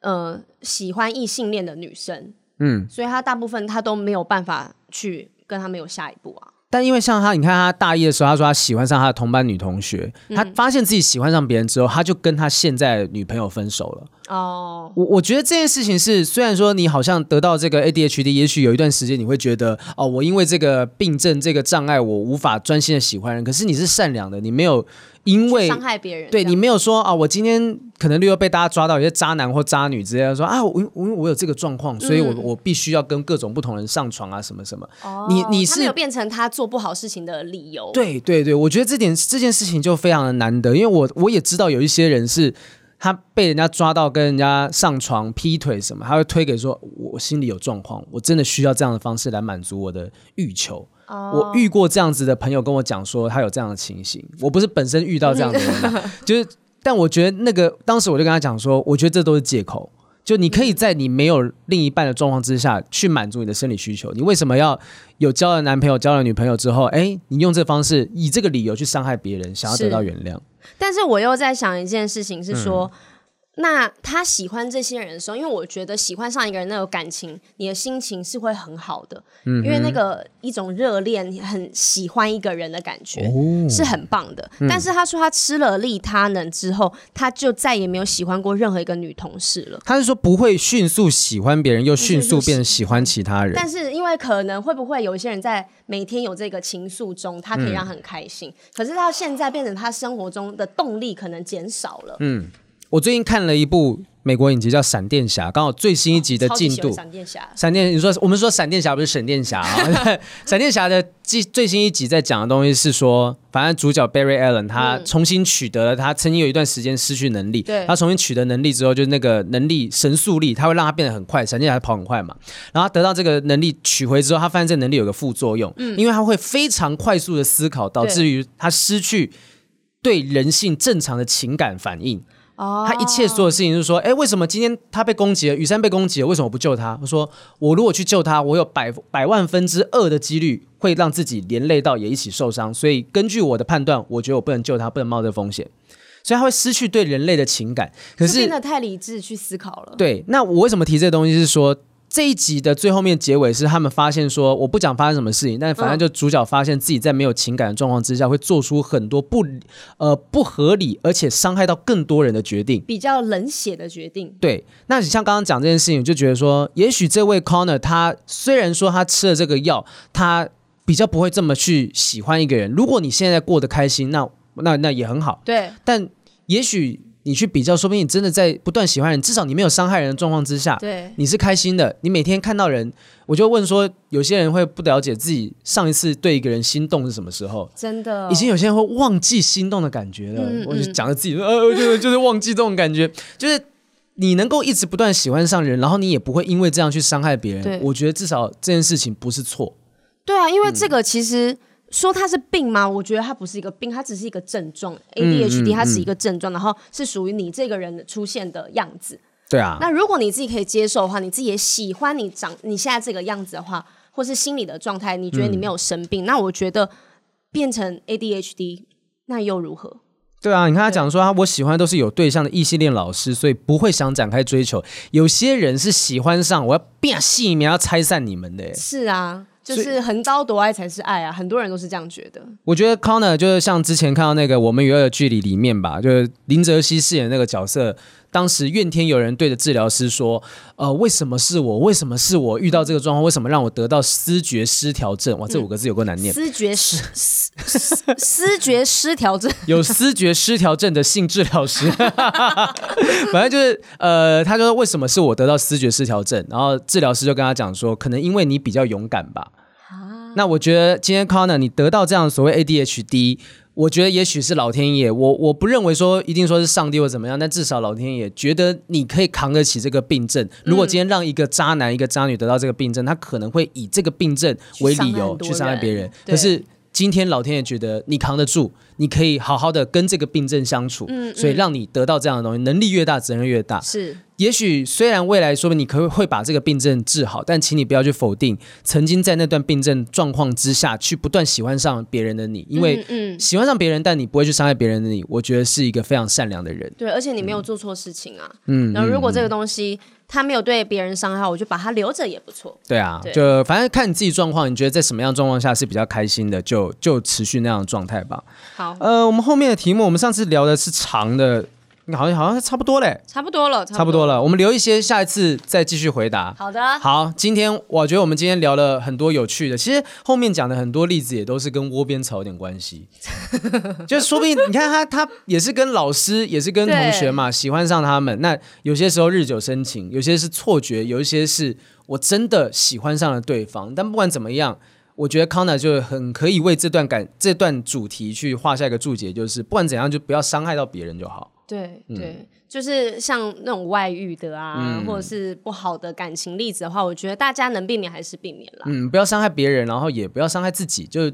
呃喜欢异性恋的女生，嗯，所以他大部分他都没有办法去跟他们有下一步啊。但因为像他，你看他大一的时候，他说他喜欢上他的同班女同学，嗯、他发现自己喜欢上别人之后，他就跟他现在女朋友分手了。哦，我我觉得这件事情是，虽然说你好像得到这个 ADHD，也许有一段时间你会觉得，哦，我因为这个病症、这个障碍，我无法专心的喜欢人。可是你是善良的，你没有因为伤害别人，对你没有说啊、哦，我今天可能例如被大家抓到有些渣男或渣女之类的，说啊，我我我有这个状况，所以我、嗯、我必须要跟各种不同人上床啊，什么什么。哦，你你是没有变成他做不好事情的理由。对对对，我觉得这点这件事情就非常的难得，因为我我也知道有一些人是。他被人家抓到跟人家上床劈腿什么，他会推给说：“我心里有状况，我真的需要这样的方式来满足我的欲求。” Oh. 我遇过这样子的朋友跟我讲说，他有这样的情形。我不是本身遇到这样的人，就是，但我觉得那个当时我就跟他讲说，我觉得这都是借口。就你可以在你没有另一半的状况之下去满足你的生理需求，你为什么要有交了男朋友、交了女朋友之后，哎，你用这方式以这个理由去伤害别人，想要得到原谅？但是我又在想一件事情，是说，嗯、那他喜欢这些人的时候，因为我觉得喜欢上一个人那种感情，你的心情是会很好的，嗯、因为那个一种热恋、很喜欢一个人的感觉、哦、是很棒的。嗯、但是他说他吃了利他能之后，他就再也没有喜欢过任何一个女同事了。他是说不会迅速喜欢别人，又迅速变成喜欢其他人。但是因为可能会不会有一些人在每天有这个情愫中，他可以让很开心，嗯、可是到现在变成他生活中的动力可能减少了。嗯，我最近看了一部美国影集叫《闪电侠》，刚好最新一集的进度。闪电侠，闪电，你说我们说闪电侠不是闪电侠啊？闪电侠 的最最新一集在讲的东西是说，反正主角 Barry Allen 他重新取得了他曾经有一段时间失去能力，对，他重新取得能力之后，就是那个能力神速力，他会让他变得很快，闪电侠跑很快嘛。然后他得到这个能力取回之后，他发现这个能力有个副作用，嗯，因为他会非常快速的思考，导致于他失去对人性正常的情感反应。他一切所有事情就是说，哎，为什么今天他被攻击了，雨山被攻击了，为什么不救他？我说，我如果去救他，我有百百万分之二的几率会让自己连累到也一起受伤，所以根据我的判断，我觉得我不能救他，不能冒这个风险，所以他会失去对人类的情感。可是真的太理智去思考了。对，那我为什么提这个东西？是说。这一集的最后面结尾是他们发现说，我不讲发生什么事情，但反正就主角发现自己在没有情感的状况之下，会做出很多不呃不合理而且伤害到更多人的决定，比较冷血的决定。对，那你像刚刚讲这件事情，就觉得说，也许这位 Connor 他虽然说他吃了这个药，他比较不会这么去喜欢一个人。如果你现在过得开心，那那那也很好。对，但也许。你去比较，说不定你真的在不断喜欢人，至少你没有伤害人的状况之下，对，你是开心的。你每天看到人，我就问说，有些人会不了解自己上一次对一个人心动是什么时候？真的，已经有些人会忘记心动的感觉了。嗯嗯，我就讲了自己说，呃，就是就是忘记这种感觉，就是你能够一直不断喜欢上人，然后你也不会因为这样去伤害别人。对，我觉得至少这件事情不是错。对啊，因为这个其实。嗯说它是病吗？我觉得它不是一个病，它只是一个症状。ADHD 它是一个症状，然后是属于你这个人出现的样子。对啊。那如果你自己可以接受的话，你自己也喜欢你长你现在这个样子的话，或是心理的状态，你觉得你没有生病，嗯、那我觉得变成 ADHD 那又如何？对啊，你看他讲说他我喜欢都是有对象的异性恋老师，所以不会想展开追求。有些人是喜欢上我要变细你要拆散你们的。是啊。就是横刀夺爱才是爱啊！很多人都是这样觉得。我觉得 Connor 就是像之前看到那个《我们与恶的距离》里面吧，就是林哲熙饰演的那个角色。当时怨天尤人，对着治疗师说：“呃，为什么是我？为什么是我遇到这个状况？为什么让我得到思觉失调症？哇，这五个字有够难念。嗯”思觉失思思觉失调症，有思觉失调症的性治疗师，反正就是呃，他说为什么是我得到思觉失调症？然后治疗师就跟他讲说，可能因为你比较勇敢吧。啊，那我觉得今天 Connor 你得到这样所谓 ADHD。我觉得也许是老天爷，我我不认为说一定说是上帝或怎么样，但至少老天爷觉得你可以扛得起这个病症。如果今天让一个渣男、一个渣女得到这个病症，他可能会以这个病症为理由去伤害别人。可是今天老天爷觉得你扛得住，你可以好好的跟这个病症相处，嗯嗯，所以让你得到这样的东西，能力越大，责任越大。是。也许虽然未来说不定你可会把这个病症治好，但请你不要去否定曾经在那段病症状况之下去不断喜欢上别人的你，因为喜欢上别人，但你不会去伤害别人的你，我觉得是一个非常善良的人。对，而且你没有做错事情啊。嗯。然后如果这个东西他没有对别人伤害，我就把它留着也不错。对啊，对就反正看你自己状况，你觉得在什么样状况下是比较开心的，就就持续那样的状态吧。好。呃，我们后面的题目，我们上次聊的是长的。好像好像差不多嘞，差不多了，差不多了。我们留一些，下一次再继续回答。好的，好。今天我觉得我们今天聊了很多有趣的，其实后面讲的很多例子也都是跟窝边草有点关系。就说不定你看他，他也是跟老师，也是跟同学嘛，喜欢上他们。那有些时候日久生情，有些是错觉，有一些是我真的喜欢上了对方。但不管怎么样，我觉得 Connor 就很可以为这段感这段主题去画下一个注解，就是不管怎样，就不要伤害到别人就好。对对，嗯、就是像那种外遇的啊，嗯、或者是不好的感情例子的话，我觉得大家能避免还是避免了。嗯，不要伤害别人，然后也不要伤害自己，就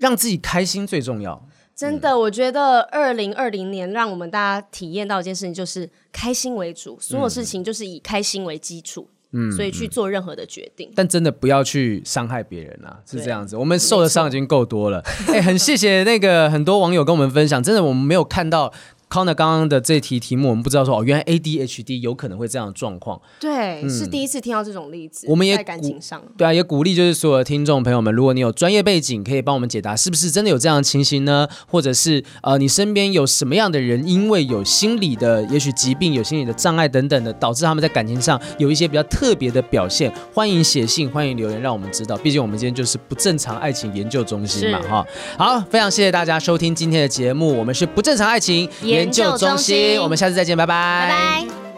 让自己开心最重要。真的，嗯、我觉得二零二零年让我们大家体验到一件事情，就是开心为主，所有事情就是以开心为基础。嗯，所以去做任何的决定，但真的不要去伤害别人啊，是这样子。我们受的伤已经够多了。哎，很谢谢那个很多网友跟我们分享，真的我们没有看到。Connor 刚刚的这题题目，我们不知道说哦，原来 ADHD 有可能会这样的状况。对，嗯、是第一次听到这种例子。我们也在感情上，对啊，也鼓励就是所有的听众朋友们，如果你有专业背景，可以帮我们解答，是不是真的有这样的情形呢？或者是呃，你身边有什么样的人，因为有心理的也许疾病、有心理的障碍等等的，导致他们在感情上有一些比较特别的表现？欢迎写信，欢迎留言，让我们知道。毕竟我们今天就是不正常爱情研究中心嘛，哈。好，非常谢谢大家收听今天的节目，我们是不正常爱情研究中心，我们下次再见，拜拜。拜拜。